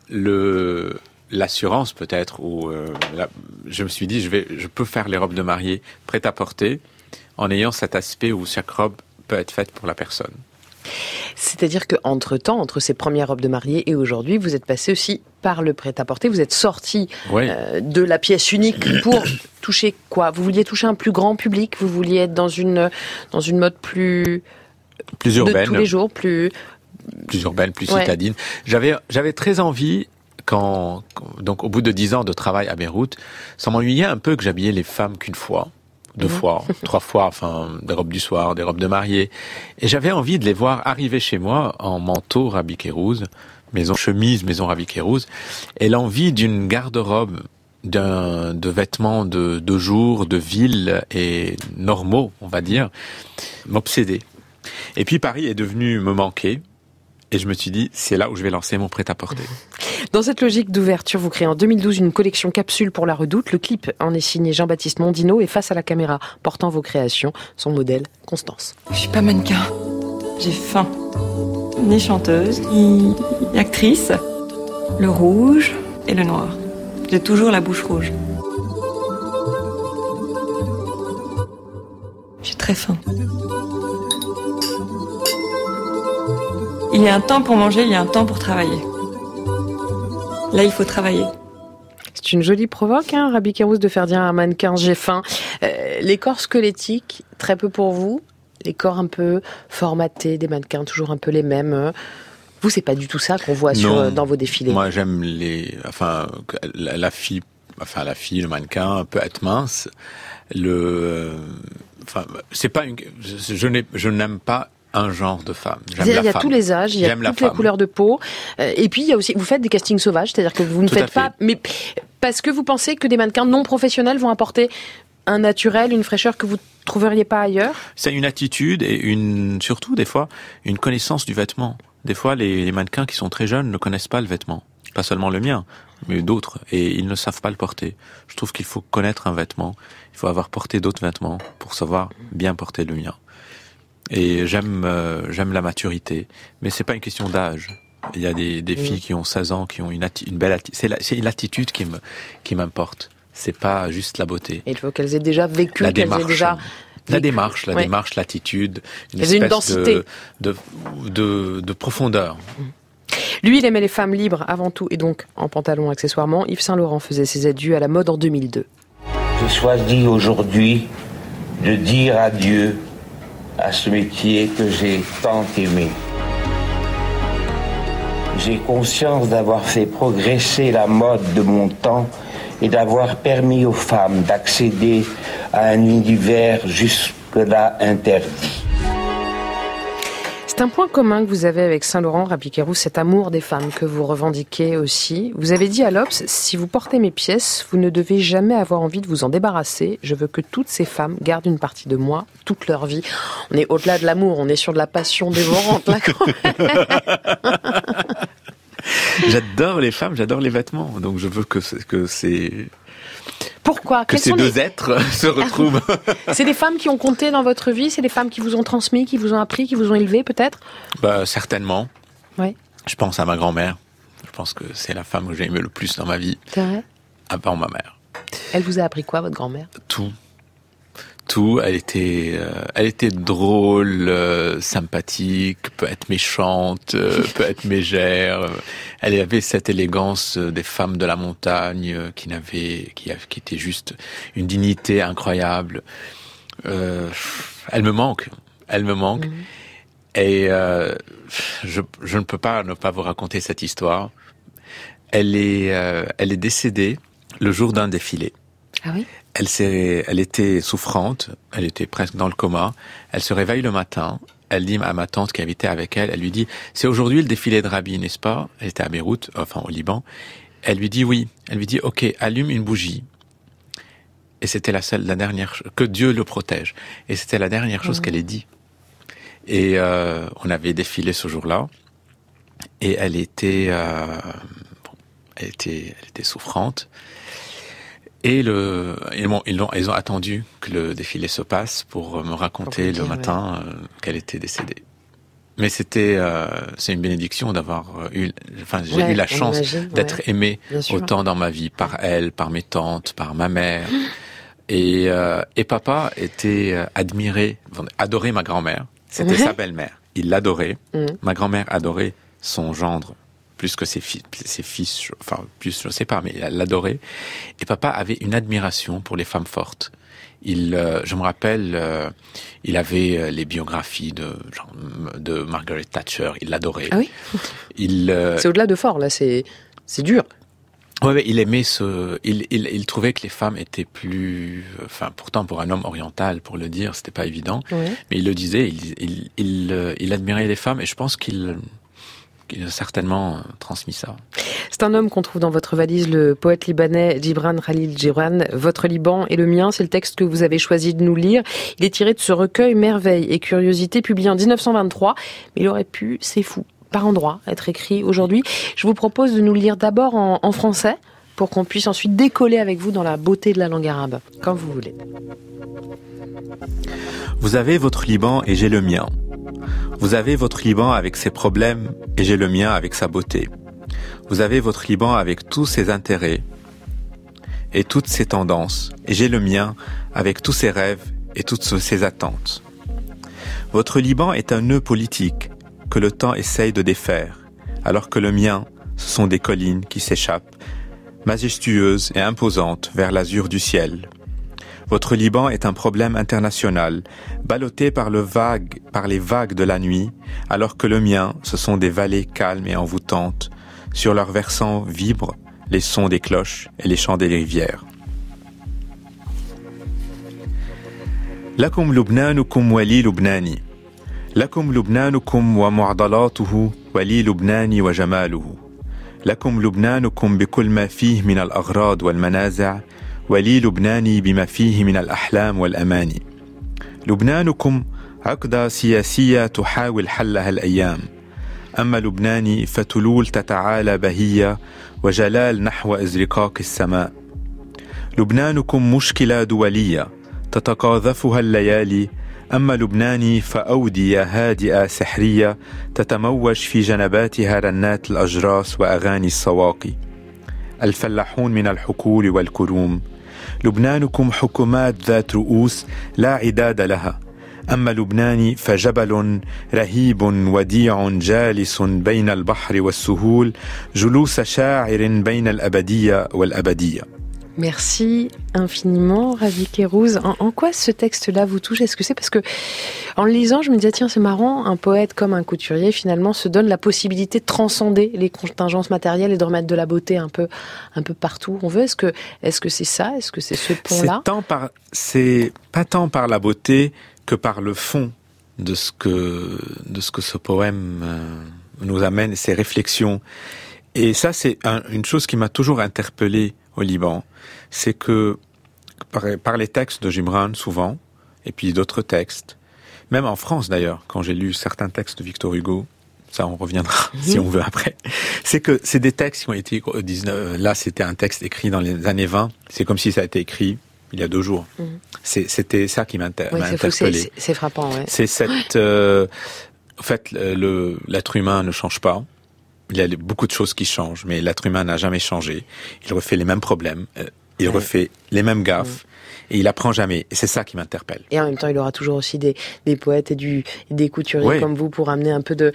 le, l'assurance peut-être, ou euh, la- je me suis dit, je vais, je peux faire les robes de mariée prêtes à porter, en ayant cet aspect où chaque robe peut être faite pour la personne. C'est-à-dire que entre temps, entre ces premières robes de mariée et aujourd'hui, vous êtes passé aussi par le prêt-à-porter. Vous êtes sorti Oui. euh, de la pièce unique pour toucher quoi? Vous vouliez toucher un plus grand public? Vous vouliez être dans une dans une mode plus plus de urbaine. tous les jours, plus plus urbaine, plus Ouais. citadine. J'avais, j'avais très envie, quand- donc au bout de dix ans de travail à Beyrouth, ça m'ennuyait un peu que j'habillais les femmes qu'une fois, deux fois, trois fois, enfin, des robes du soir, des robes de mariée. Et j'avais envie de les voir arriver chez moi en manteau Rabbi Kérouz, maison chemise, maison Rabbi Kérouz, et l'envie d'une garde-robe d'un, de vêtements de, de jour, de ville et normaux, on va dire, m'obsédait. Et puis Paris est devenu me manquer. Et je me suis dit, c'est là où je vais lancer mon prêt-à-porter. Dans cette logique d'ouverture, vous créez en 2012 une collection capsule pour la Redoute. Le clip en est signé Jean-Baptiste Mondino et face à la caméra, portant vos créations, son modèle, Constance. Je suis pas mannequin. J'ai faim. Ni chanteuse, ni actrice. Le rouge et le noir. J'ai toujours la bouche rouge. J'ai très faim. Il y a un temps pour manger, il y a un temps pour travailler. Là, il faut travailler. C'est une jolie provoque, hein, Rabbi Kérouz, de faire dire à un mannequin j'ai faim. Euh, les corps squelettiques, très peu pour vous. Les corps un peu formatés, des mannequins toujours un peu les mêmes. Vous, c'est pas du tout ça qu'on voit sur, euh, dans vos défilés. Moi, j'aime les, enfin, la, la fille, enfin, la fille, le mannequin peut être mince. Le, euh, enfin, c'est pas une, je n'aime pas un genre de femme. J'aime C'est-à-dire, la il y a femme. tous les âges, il y a la toutes les femme. couleurs de peau. Euh, et puis, il y a aussi, vous faites des castings sauvages, c'est-à-dire que vous ne Tout faites pas, mais parce que vous pensez que des mannequins non professionnels vont apporter un naturel, une fraîcheur que vous trouveriez pas ailleurs? C'est une attitude et une, surtout des fois, une connaissance du vêtement. Des fois, les, les mannequins qui sont très jeunes ne connaissent pas le vêtement. Pas seulement le mien, mais d'autres. Et ils ne savent pas le porter. Je trouve qu'il faut connaître un vêtement. Il faut avoir porté d'autres vêtements pour savoir bien porter le mien. Et j'aime, euh, j'aime la maturité. Mais c'est pas une question d'âge. Il y a des, des filles qui ont 16 ans, qui ont une, atti- une belle attitude. C'est, la- c'est l'attitude qui me, qui m'importe. C'est pas juste la beauté. Et il faut qu'elles aient déjà vécu, La qu'elles aient démarche. déjà... La démarche, la Ouais. démarche, l'attitude, une Elles ont une espèce densité. de, de, de, de profondeur. Lui, il aimait les femmes libres avant tout et donc en pantalon accessoirement. Yves Saint Laurent faisait ses adieux à la mode en 2002. J'ai choisi aujourd'hui de dire adieu à ce métier que j'ai tant aimé. J'ai conscience d'avoir fait progresser la mode de mon temps et d'avoir permis aux femmes d'accéder à un univers jusque-là interdit. C'est un point commun que vous avez avec Saint-Laurent, Rapiquerou, cet amour des femmes que vous revendiquez aussi. Vous avez dit à l'Obs, si vous portez mes pièces, vous ne devez jamais avoir envie de vous en débarrasser. Je veux que toutes ces femmes gardent une partie de moi toute leur vie. On est au-delà de l'amour, on est sur de la passion dévorante. J'adore les femmes, j'adore les vêtements. Donc je veux que, que, Pourquoi que Quels ces deux les- êtres se retrouvent. C'est des femmes qui ont compté dans votre vie, c'est des femmes qui vous ont transmis, qui vous ont appris, qui vous ont élevé peut-être bah, certainement. Oui. Je pense à ma grand-mère. Je pense que c'est la femme que j'ai aimée le plus dans ma vie, C'est vrai avant ma mère. Elle vous a appris quoi, votre grand-mère? Tout. Tout. Elle était, euh, elle était drôle, euh, sympathique, peut être méchante, euh, peut être mégère. Elle avait cette élégance des femmes de la montagne qui n'avait, qui, qui était juste une dignité incroyable. Elle me manque. Elle me manque. Et euh, je, je ne peux pas ne pas vous raconter cette histoire. Elle est, elle est décédée le jour d'un défilé. Ah oui? Elle s'est, elle était souffrante, elle était presque dans le coma. Elle se réveille le matin. Elle dit à ma tante qui habitait avec elle, elle lui dit, c'est aujourd'hui le défilé de Rabbi, n'est-ce pas? Elle était à Beyrouth, enfin au Liban. Elle lui dit oui. Elle lui dit, ok, allume une bougie. Et c'était la seule, la dernière, que Dieu le protège. Et c'était la dernière chose qu'elle ait dit. Et euh, on avait défilé ce jour-là. Et elle était, euh, bon, elle était, elle était souffrante. Et le, ils, ont, ils ont attendu que le défilé se passe pour me raconter Pour le dire, matin euh, qu'elle était décédée. Mais c'était, euh, c'est une bénédiction d'avoir eu, enfin, j'ai Ouais, eu la chance d'être ouais. aimé autant dans ma vie par elle, par mes tantes, par ma mère. Et, euh, et papa était euh, admiré, adorait ma grand-mère. C'était sa belle-mère. Il l'adorait. Mhm. Ma grand-mère adorait son gendre plus que ses fils, ses fils, enfin plus je sais pas, mais elle l'adorait. Et papa avait une admiration pour les femmes fortes. Il, euh, je me rappelle, euh, il avait euh, les biographies de genre, de Margaret Thatcher. Il l'adorait. Ah oui Il, euh, C'est au-delà de fort, là, c'est c'est dur. Ouais, ouais, il aimait ce, il, il, il trouvait que les femmes étaient plus, enfin, pourtant pour un homme oriental, pour le dire, c'était pas évident, Ouais. mais il le disait, il, il, il, il admirait les femmes et je pense qu'il, certainement euh, transmis ça. C'est un homme qu'on trouve dans votre valise, le poète libanais Gibran Khalil Gibran. Votre Liban et le mien, c'est le texte que vous avez choisi de nous lire. Il est tiré de ce recueil Merveille et Curiosité publié en 1923, mais il aurait pu, c'est fou, par endroit, être écrit aujourd'hui. Je vous propose de nous le lire d'abord en, en français pour qu'on puisse ensuite décoller avec vous dans la beauté de la langue arabe, comme vous voulez. Vous avez votre Liban et j'ai le mien. Vous avez votre Liban avec ses problèmes et j'ai le mien avec sa beauté. Vous avez votre Liban avec tous ses intérêts et toutes ses tendances et j'ai le mien avec tous ses rêves et toutes ses attentes. Votre Liban est un nœud politique que le temps essaye de défaire, alors que le mien, ce sont des collines qui s'échappent, majestueuses et imposantes vers l'azur du ciel. Votre Liban est un problème international, ballotté par, le vague, par les vagues de la nuit, alors que le mien, ce sont des vallées calmes et envoûtantes. Sur leurs versants vibrent les sons des cloches et les chants des rivières. لكم لبنانكم ولي لبناني لكم لبنانكم ومعضلاته ولي لبناني وجماله لكم لبنانكم بكل ما فيه من الأغراض والمنازع ولي لبناني بما فيه من الأحلام والأماني. لبنانكم عقدة سياسية تحاول حلها الأيام. أما لبناني فتلول تتعالى بهية وجلال نحو إزرقاق السماء. لبنانكم مشكلة دولية تتقاذفها الليالي. أما لبناني فأودية هادئة سحرية تتموج في جنباتها رنات الأجراس وأغاني السواقي. الفلاحون من الحقول والكروم. لبنانكم حكومات ذات رؤوس لا عداد لها. أما لبناني فجبل رهيب وديع جالس بين البحر والسهول جلوس شاعر بين الأبدية والأبدية. Merci infiniment, Ravi Kérouz. En, quoi ce texte-là vous touche? Est-ce que c'est parce que, en le lisant, je me disais, tiens, c'est marrant, un poète comme un couturier, finalement, se donne la possibilité de transcender les contingences matérielles et de remettre de la beauté un peu, un peu partout on veut? Est-ce que, est-ce que c'est ça? Est-ce que c'est ce pont-là? C'est c'est pas tant par la beauté que par le fond de ce que, de ce que ce poème euh, nous amène, ses réflexions. Et ça, c'est un, une chose qui m'a toujours interpellé au Liban, c'est que par, par, les textes de Gibran, souvent, et puis d'autres textes, même en France d'ailleurs, quand j'ai lu certains textes de Victor Hugo, ça on reviendra mmh. si on veut après, c'est que c'est des textes qui ont été, 19, là c'était un texte écrit dans les années 20, c'est comme si ça a été écrit il y a deux jours. Mmh. C'était ça qui m'a oui, interpellé. C'est frappant, ouais. C'est cette... Euh, en fait, l'être humain ne change pas. Il y a beaucoup de choses qui changent, mais l'être humain n'a jamais changé. Il refait les mêmes problèmes, euh, il ouais. refait les mêmes gaffes. Et il apprend jamais. Et c'est ça qui m'interpelle. Et en même temps, il aura toujours aussi des, des poètes et du, des couturiers comme vous pour amener un peu de,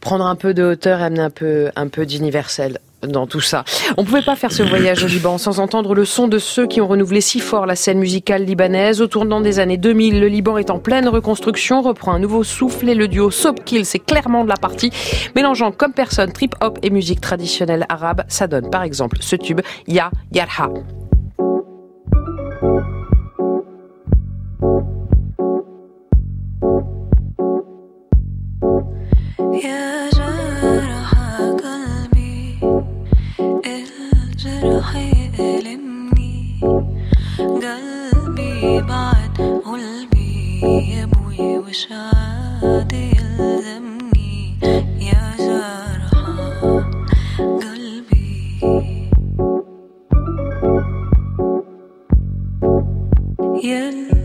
prendre un peu de hauteur et amener un peu, un peu d'universel dans tout ça. On pouvait pas faire ce voyage au Liban sans entendre le son de ceux qui ont renouvelé si fort la scène musicale libanaise. Au tournant des années 2000, le Liban est en pleine reconstruction, reprend un nouveau souffle et le duo Soapkill, c'est clairement de la partie. Mélangeant comme personne trip-hop et musique traditionnelle arabe, ça donne par exemple ce tube Ya Yarha. قلبي بعد قلبي يا أبوي وش عاد يلزمني يا جرح قلبي. يلي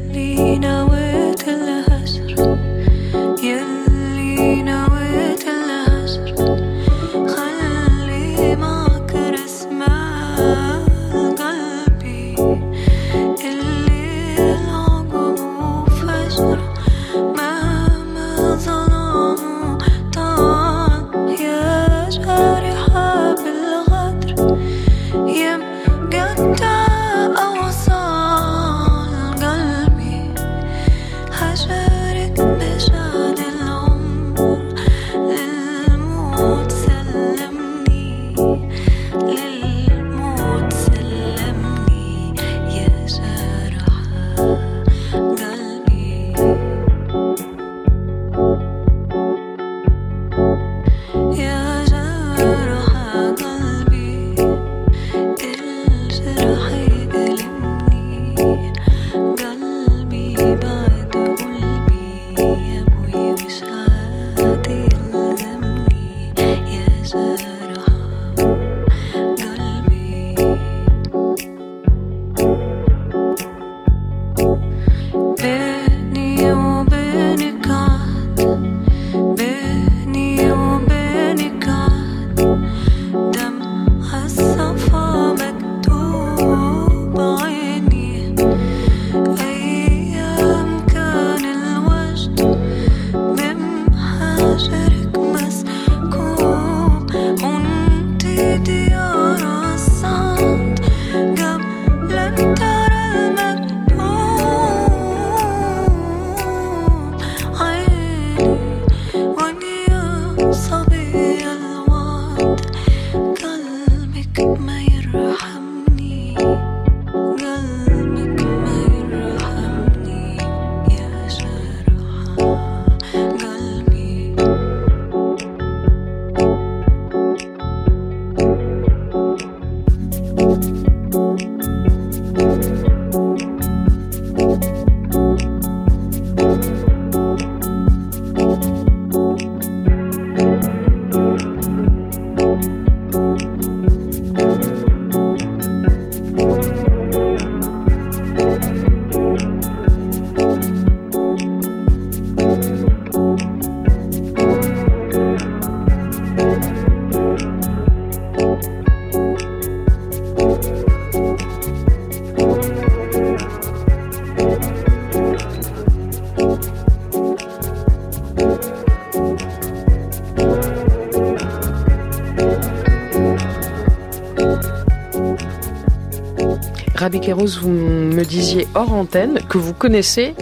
Rabbi Kérouz, vous me disiez hors antenne que vous connaissez,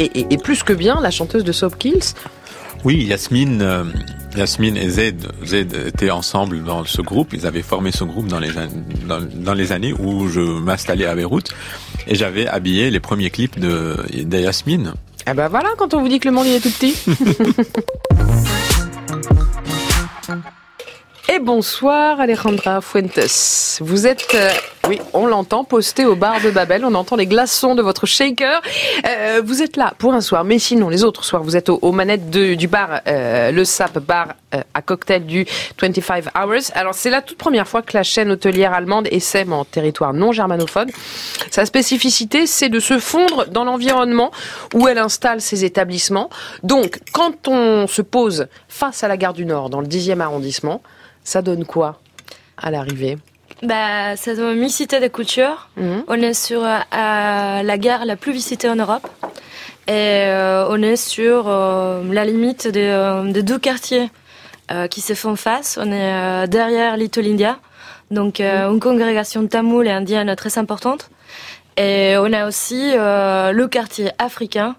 et, plus que bien, la chanteuse de Soap Kills. Oui, Yasmine, euh, Yasmine et Zed, Zed étaient ensemble dans ce groupe. Ils avaient formé ce groupe dans les, dans, les années où je m'installais à Beyrouth. Et j'avais habillé les premiers clips de, de Yasmine. Ah ben voilà, quand on vous dit que le monde est tout petit. Et bonsoir Alejandra Fuentes. Vous êtes, euh, oui, on l'entend, posté au bar de Babel. On entend les glaçons de votre shaker. Euh, vous êtes là pour un soir, mais sinon les autres soirs, vous êtes aux, manettes du bar, euh, le SAP bar à cocktail du 25 Hours. Alors c'est la toute première fois que la chaîne hôtelière allemande essaime en territoire non germanophone. Sa spécificité, c'est de se fondre dans l'environnement où elle installe ses établissements. Donc, quand on se pose face à la gare du Nord, dans le 10e arrondissement, ça donne quoi à l'arrivée? Bah, donne une cité de culture. Mhm. On est sur euh, la gare la plus visitée en Europe. Et euh, on est sur euh, la limite de, deux quartiers qui se font face. On est derrière Little India, donc mhm. une congrégation de Tamouls et Indiennes très importante. Et on a aussi le quartier africain.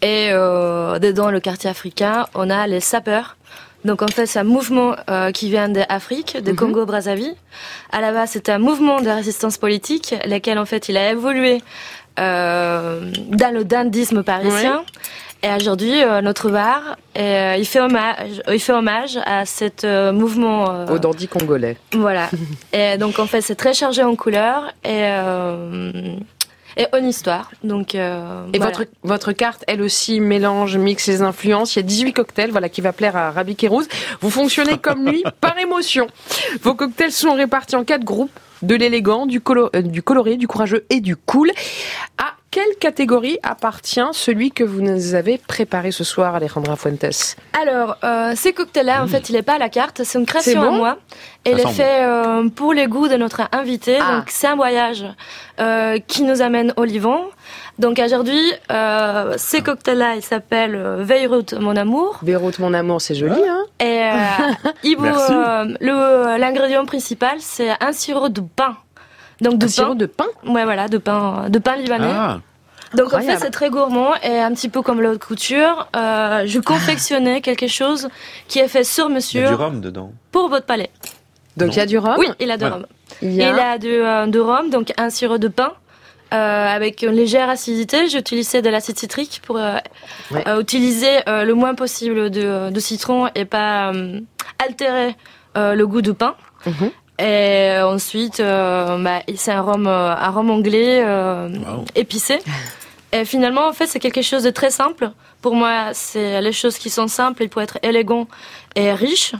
Et dedans le quartier africain, on a les sapeurs donc en fait, c'est un mouvement euh, qui vient d'Afrique, de mhm. Congo-Brazzaville. À la base, c'est un mouvement de résistance politique, lequel en fait, il a évolué euh, dans le dandisme parisien. Et aujourd'hui, euh, notre bar, il fait hommage, il fait hommage à cet mouvement. Au dandy congolais. Voilà. et donc en fait, c'est très chargé en couleurs et et en histoire. Donc, euh, et votre, votre carte, elle aussi, mélange, mixe les influences. Il y a 18 cocktails, voilà, qui va plaire à Rabbi Kérouz. Vous fonctionnez comme lui, par émotion. Vos cocktails sont répartis en quatre groupes de l'élégant, du, euh, du coloré, du courageux et du cool. À quelle catégorie appartient celui que vous nous avez préparé ce soir, Alejandra Fuentes Alors, euh, ces cocktails-là, en fait, il n'est pas à la carte, c'est une création à moi. Et il est fait euh, pour les goûts de notre invité. Ah. Donc, c'est un voyage euh, qui nous amène au Liban. Donc aujourd'hui, euh, ces cocktails-là, ils s'appellent euh, Beyrouth mon amour. Beyrouth mon amour, c'est joli, hein Et euh, l'ingrédient principal, c'est un sirop de pain. Donc de un sirop de pain Ouais, voilà, de pain, de pain libanais. Ah. Donc en fait, c'est très gourmand et un petit peu comme l'autre couture, euh, je confectionnais quelque chose qui est fait sur mesure. Il y a du rhum dedans. Pour votre palais. Donc il y a du rhum Oui, il a du rhum. Il, y a... il a de, de rhum, donc un sirop de pain euh, avec une légère acidité. J'utilisais de l'acide citrique pour euh, euh, utiliser le moins possible de, citron et pas altérer le goût du pain. Mhm. Et ensuite, bah, c'est un rhum, un rhum anglais épicé. Et finalement, en fait, c'est quelque chose de très simple. Pour moi, c'est les choses qui sont simples, il peut être élégant et riche.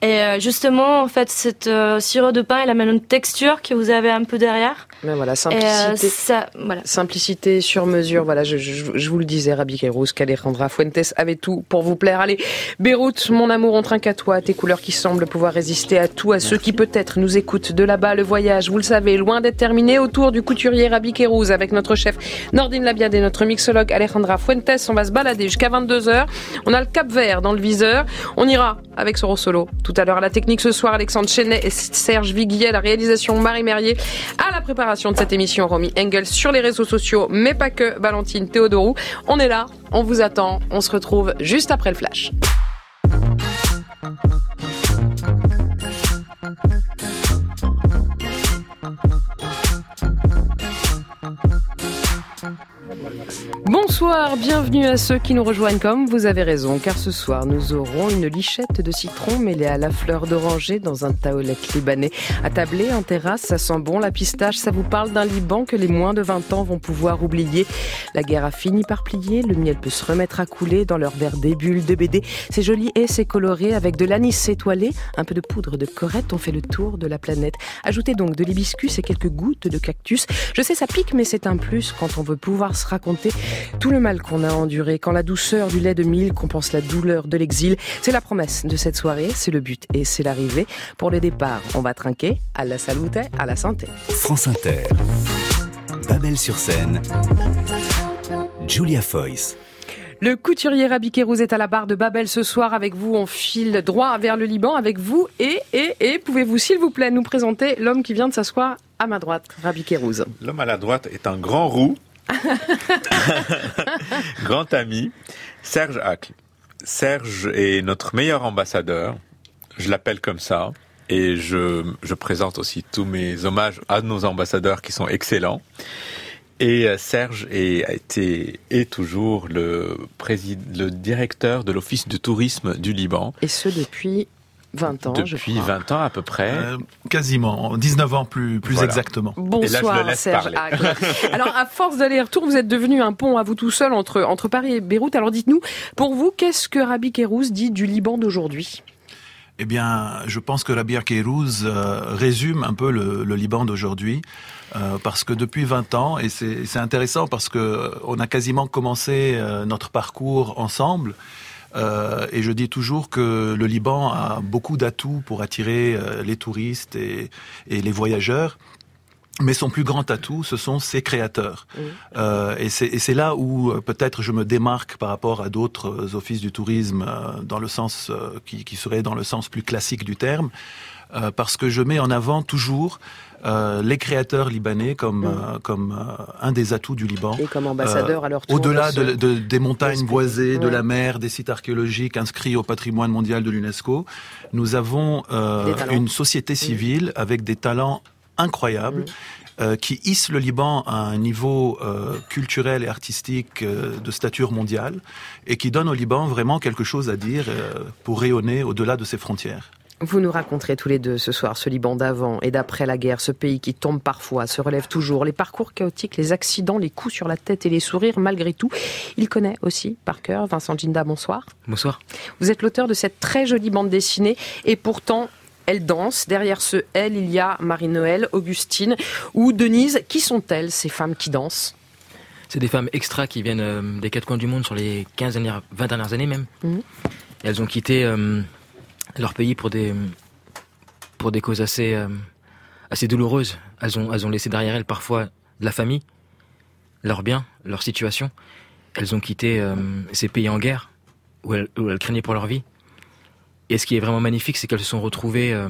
Et euh, justement, en fait, cette euh, sirop de pain, elle amène une texture que vous avez un peu derrière. Mais voilà, simplicité. Euh, ça, voilà. Simplicité sur mesure. Voilà, je, je, je vous le disais, Rabbi Kérouz, qu'Alejandra Fuentes avait tout pour vous plaire. Allez, Beyrouth, mon amour, on trinque à toi, tes couleurs qui semblent pouvoir résister à tout, à ceux qui peut-être nous écoutent de là-bas. Le voyage, vous le savez, loin d'être terminé, autour du couturier Rabbi Kérouz avec notre chef Nordine Labiade et notre mixologue Alejandra Fuentes. On va se balader jusqu'à 22h. On a le Cap Vert dans le viseur. On ira avec Soro Solo tout à l'heure. À la technique ce soir, Alexandre Chenet et Serge Viguier, la réalisation Marie Merrier, à la préparation de cette émission Romy Engels sur les réseaux sociaux, mais pas que, Valentine Théodorou. On est là, on vous attend, on se retrouve juste après le flash. Bonsoir, bienvenue à ceux qui nous rejoignent comme vous avez raison, car ce soir nous aurons une lichette de citron mêlée à la fleur d'oranger dans un taolek libanais. Attablé en terrasse, ça sent bon la pistache, ça vous parle d'un Liban que les moins de 20 ans vont pouvoir oublier. La guerre a fini par plier, le miel peut se remettre à couler dans leur verre des bulles de BD. C'est joli et c'est coloré avec de l'anis étoilé, un peu de poudre de corette, on fait le tour de la planète. Ajoutez donc de l'hibiscus et quelques gouttes de cactus. Je sais ça pique mais c'est un plus quand on veut pouvoir se raconter tout le mal qu'on a enduré, quand la douceur du lait de mille compense la douleur de l'exil. C'est la promesse de cette soirée, c'est le but et c'est l'arrivée. Pour le départ, on va trinquer à la salute, à la santé. France Inter. Babel sur scène. Julia Foyce. Le couturier Rabbi Kérouz est à la barre de Babel ce soir avec vous. On file droit vers le Liban avec vous. Et, et, et, pouvez-vous, s'il vous plaît, nous présenter l'homme qui vient de s'asseoir À ma droite, Rabbi Kérouz. L'homme à la droite est un grand roux, grand ami, Serge Hacle. Serge est notre meilleur ambassadeur. Je l'appelle comme ça. Et je, présente aussi tous mes hommages à nos ambassadeurs qui sont excellents. Et euh, Serge est, a été est toujours le le directeur de l'office de tourisme du Liban. Et ce depuis 20 ans, je Depuis crois. 20 ans à peu près. Euh, quasiment, 19 ans plus, plus Voilà. exactement. Bonsoir Serge Hacle. Alors à force d'aller-retour, vous êtes devenu un pont à vous tout seul entre, entre Paris et Beyrouth. Alors dites-nous, pour vous, qu'est-ce que Rabbi Kérouz dit du Liban d'aujourd'hui? Eh bien, je pense que Rabir Keirouz euh, résume un peu le, le Liban d'aujourd'hui, euh, parce que depuis 20 ans, et c'est c'est intéressant parce que on a quasiment commencé euh, notre parcours ensemble. Euh, et je dis toujours que le Liban a beaucoup d'atouts pour attirer euh, les touristes et, et les voyageurs. Mais son plus grand atout, ce sont ses créateurs. Euh, et c'est là où euh, peut-être je me démarque par rapport à d'autres offices du tourisme euh, dans le sens qui, qui serait dans le sens plus classique du terme, parce que je mets en avant toujours euh, les créateurs libanais comme euh, comme euh, un des atouts du Liban. Et comme ambassadeur à leur tour Au-delà de de, des montagnes boisées, de la mer, des sites archéologiques inscrits au patrimoine mondial de l'UNESCO, nous avons une société civile avec des talents incroyables. qui hisse le Liban à un niveau euh, culturel et artistique euh, de stature mondiale et qui donne au Liban vraiment quelque chose à dire euh, pour rayonner au-delà de ses frontières. Vous nous raconterez tous les deux ce soir ce Liban d'avant et d'après la guerre, ce pays qui tombe parfois, se relève toujours, les parcours chaotiques, les accidents, les coups sur la tête et les sourires malgré tout. Il connaît aussi par cœur Vincent Ginda, bonsoir. Bonsoir. Vous êtes l'auteur de cette très jolie bande dessinée et pourtant elle danse. Derrière ce elle, il y a Marie-Noël, Augustine ou Denise. Qui sont-elles, ces femmes qui dansent? C'est des femmes extra qui viennent euh, des quatre coins du monde sur les 15 dernières, 20 dernières années même. Mhm. Elles ont quitté euh, leur pays pour des, pour des causes assez, euh, assez douloureuses. Elles ont, elles ont laissé derrière elles parfois de la famille, leurs biens, leur situation. Elles ont quitté euh, ces pays en guerre où elles, où elles craignaient pour leur vie. Et ce qui est vraiment magnifique, c'est qu'elles se sont retrouvées euh,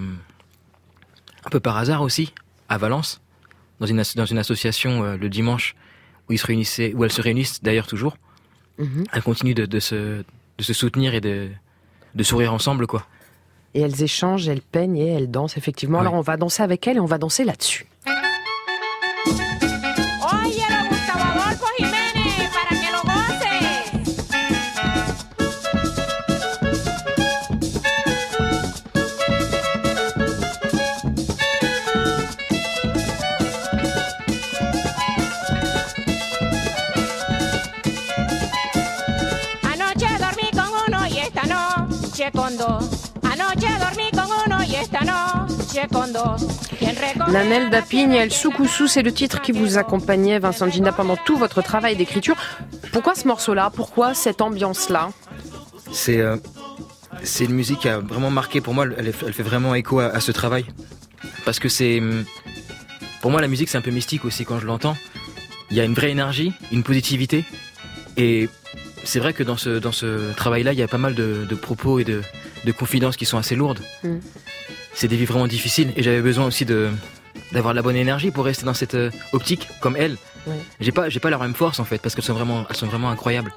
un peu par hasard aussi à Valence, dans une, dans une association le dimanche où ils se réunissaient, où elles se réunissent d'ailleurs toujours. Mhm. Elles continuent de, de se, de se soutenir et de, de sourire ensemble, quoi. Et elles échangent, elles peignent et elles dansent effectivement. Alors on va danser avec elles et on va danser là-dessus. Óyelo, Gustavo noche con dos. Quien recoge La Nel d'Apigne, El Soukoussou, c'est le titre qui vous accompagnait, Vincent Ginda, pendant tout votre travail d'écriture. Pourquoi ce morceau-là? Pourquoi cette ambiance-là? C'est euh, c'est une musique qui a vraiment marqué pour moi. Elle, fait vraiment écho à, à ce travail parce que c'est hum, pour moi la musique c'est un peu mystique aussi quand je l'entends. Il y a une vraie énergie, une positivité et c'est vrai que dans ce dans ce travail-là il y a pas mal de, de propos et de, de confidences qui sont assez lourdes. Mm. C'est des vies vraiment difficiles et j'avais besoin aussi de d'avoir la bonne énergie pour rester dans cette euh, optique comme elle. Ouais. J'ai pas j'ai pas la même force en fait parce qu'elles sont vraiment elles sont vraiment incroyables.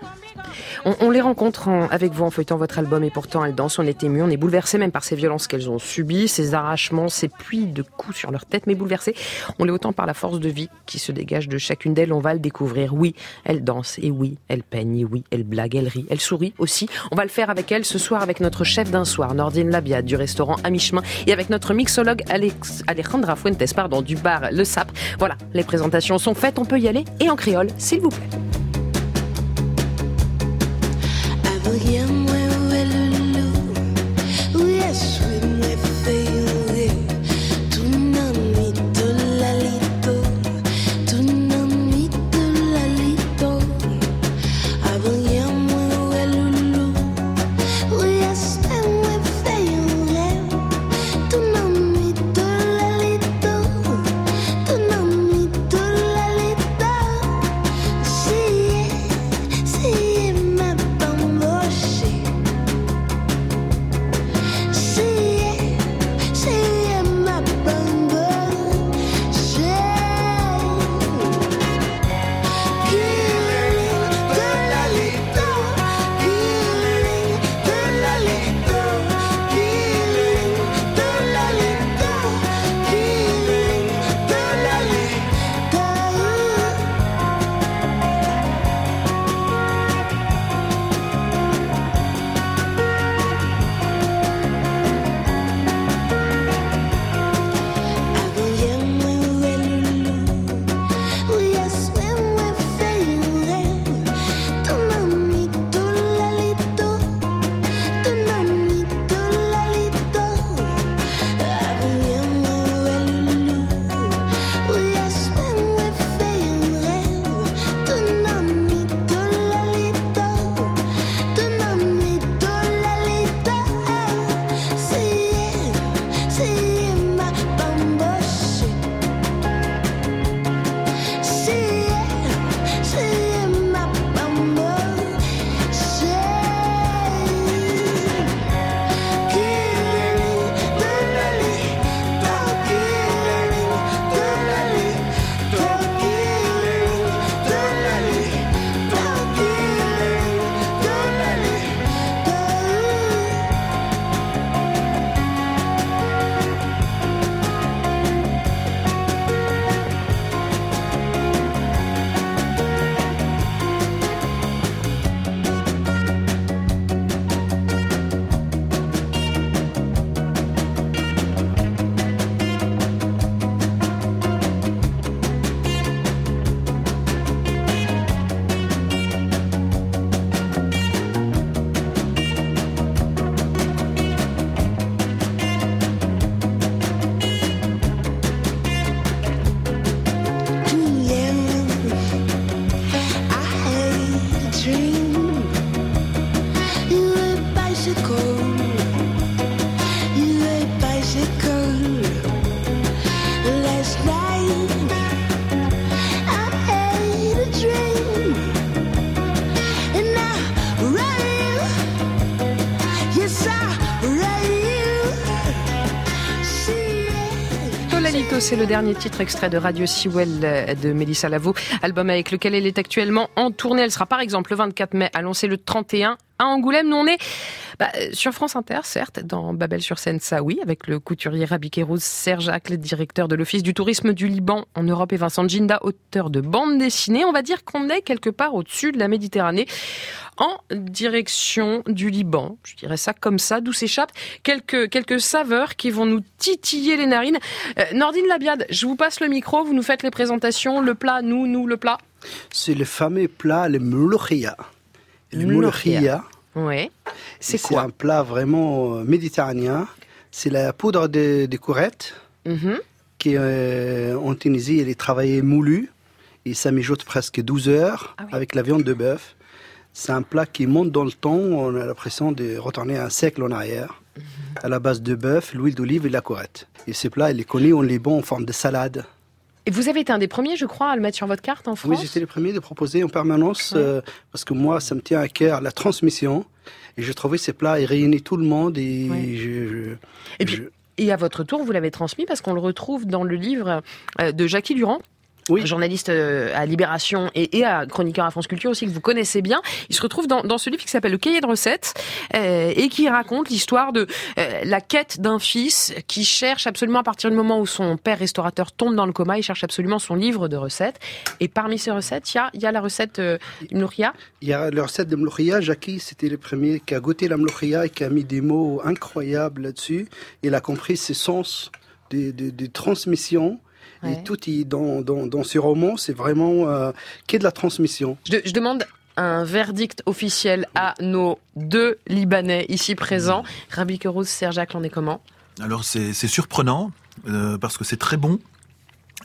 On, on les rencontre en- avec vous en feuilletant votre album et pourtant elles dansent, on est ému, on est bouleversé même par ces violences qu'elles ont subies, ces arrachements, ces pluies de coups sur leur tête, mais bouleversé. On l'est autant par la force de vie qui se dégage de chacune d'elles, on va le découvrir. Oui, elles dansent, et oui, elles peignent, et oui, elles blaguent, elles rient, elles sourient aussi. On va le faire avec elles ce soir avec notre chef d'un soir, Nordine Labiade du restaurant à mi-chemin et avec notre mixologue Alex, Alejandra Fuentes, pardon, du bar Le Sap. Voilà, les présentations sont faites, on peut y aller, et en créole, s'il vous plaît. C'est le dernier titre extrait de Radio Sewell euh, de Mélissa Lavo, album avec lequel elle est actuellement en tournée. Elle sera par exemple le 24 mai à Lancer le 31 à Angoulême. Nous, on est bah, sur France Inter, certes, dans Babel-sur-Seine, ça oui, avec le couturier Rabi Kérouz, Serge Acle, directeur de l'Office du tourisme du Liban en Europe, et Vincent Ginda, auteur de bande dessinée. On va dire qu'on est quelque part au-dessus de la Méditerranée, en direction du Liban. Je dirais ça comme ça, d'où s'échappent quelques, quelques saveurs qui vont nous titiller les narines. Euh, Nordine Labiade, je vous passe le micro, vous nous faites les présentations, le plat, nous, nous, le plat. C'est le fameux plat, le mouloukhia. Le mouloukhia. Oui. C'est quoi C'est un plat vraiment euh, méditerranéen. C'est la poudre de, de courette Mhm. qui euh, en Tunisie, elle est travaillée moulue et ça mijote presque 12 heures Ah avec la viande de bœuf. C'est un plat qui monte dans le temps. On a l'impression de retourner un siècle en arrière. Mhm. À la base de bœuf, l'huile d'olive et la courette. Et ce plat, il est connu en Liban en forme de salade. Et vous avez été un des premiers, je crois, à le mettre sur votre carte en France Oui, j'étais le premier de proposer en permanence euh, parce que moi, ça me tient à cœur la transmission. Et j'ai trouvé ces plats, ils réunissent tout le monde. Et, je, je- Et puis, et à votre tour, vous l'avez transmis parce qu'on le retrouve dans le livre euh, de Jackie Durand. Journaliste euh, à Libération et, et à chroniqueur à France Culture aussi que vous connaissez bien. Il se retrouve dans, dans ce livre qui s'appelle Le Cahier de recettes euh, et qui raconte l'histoire de euh, la quête d'un fils qui cherche absolument à partir du moment où son père restaurateur tombe dans le coma, il cherche absolument son livre de recettes. Et parmi ces recettes, il y a, il y a la recette euh, Nouria. Il y a la recette de mloukhia. Jackie, c'était le premier qui a goûté la mloukhia et qui a mis des mots incroyables là-dessus. Il a compris ses sens de, de, de transmission. Ouais. Et tout est dans, dans, dans ce roman, c'est vraiment euh, qu'est de la transmission. Je, je demande un verdict officiel à nos deux Libanais ici présents. Rabbi Kerouz, Serge Jacques, on est comment? Alors c'est surprenant euh, parce que c'est très bon.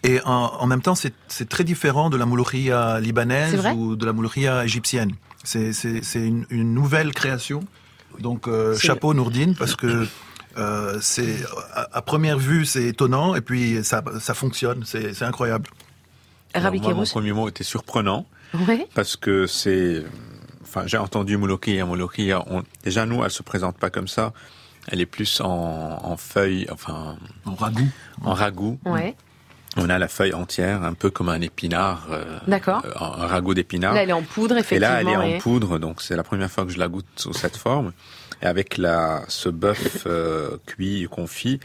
Et en, en même temps, c'est très différent de la mouloukhia C'est libanaise ou de la mouloukhia égyptienne. C'est une, une nouvelle création. Donc euh, chapeau Nourdine parce que euh, c'est à, à première vue c'est étonnant et puis ça ça fonctionne. C'est c'est incroyable. Alors, moi, mon premier mot était surprenant Ouais. parce que c'est, enfin, j'ai entendu Mouloki et Mouloki. On, déjà, nous, elle se présente pas comme ça. Elle est plus en, en feuille, enfin, en ragoût. En ragoût. Ouais. On a la feuille entière, un peu comme un épinard. euh, D'accord. euh, un ragoût d'épinard. Là, elle est en poudre, Et effectivement. là, elle est en et- poudre, donc c'est la première fois que je la goûte sous cette forme. Et avec la, ce bœuf euh, cuit, confit,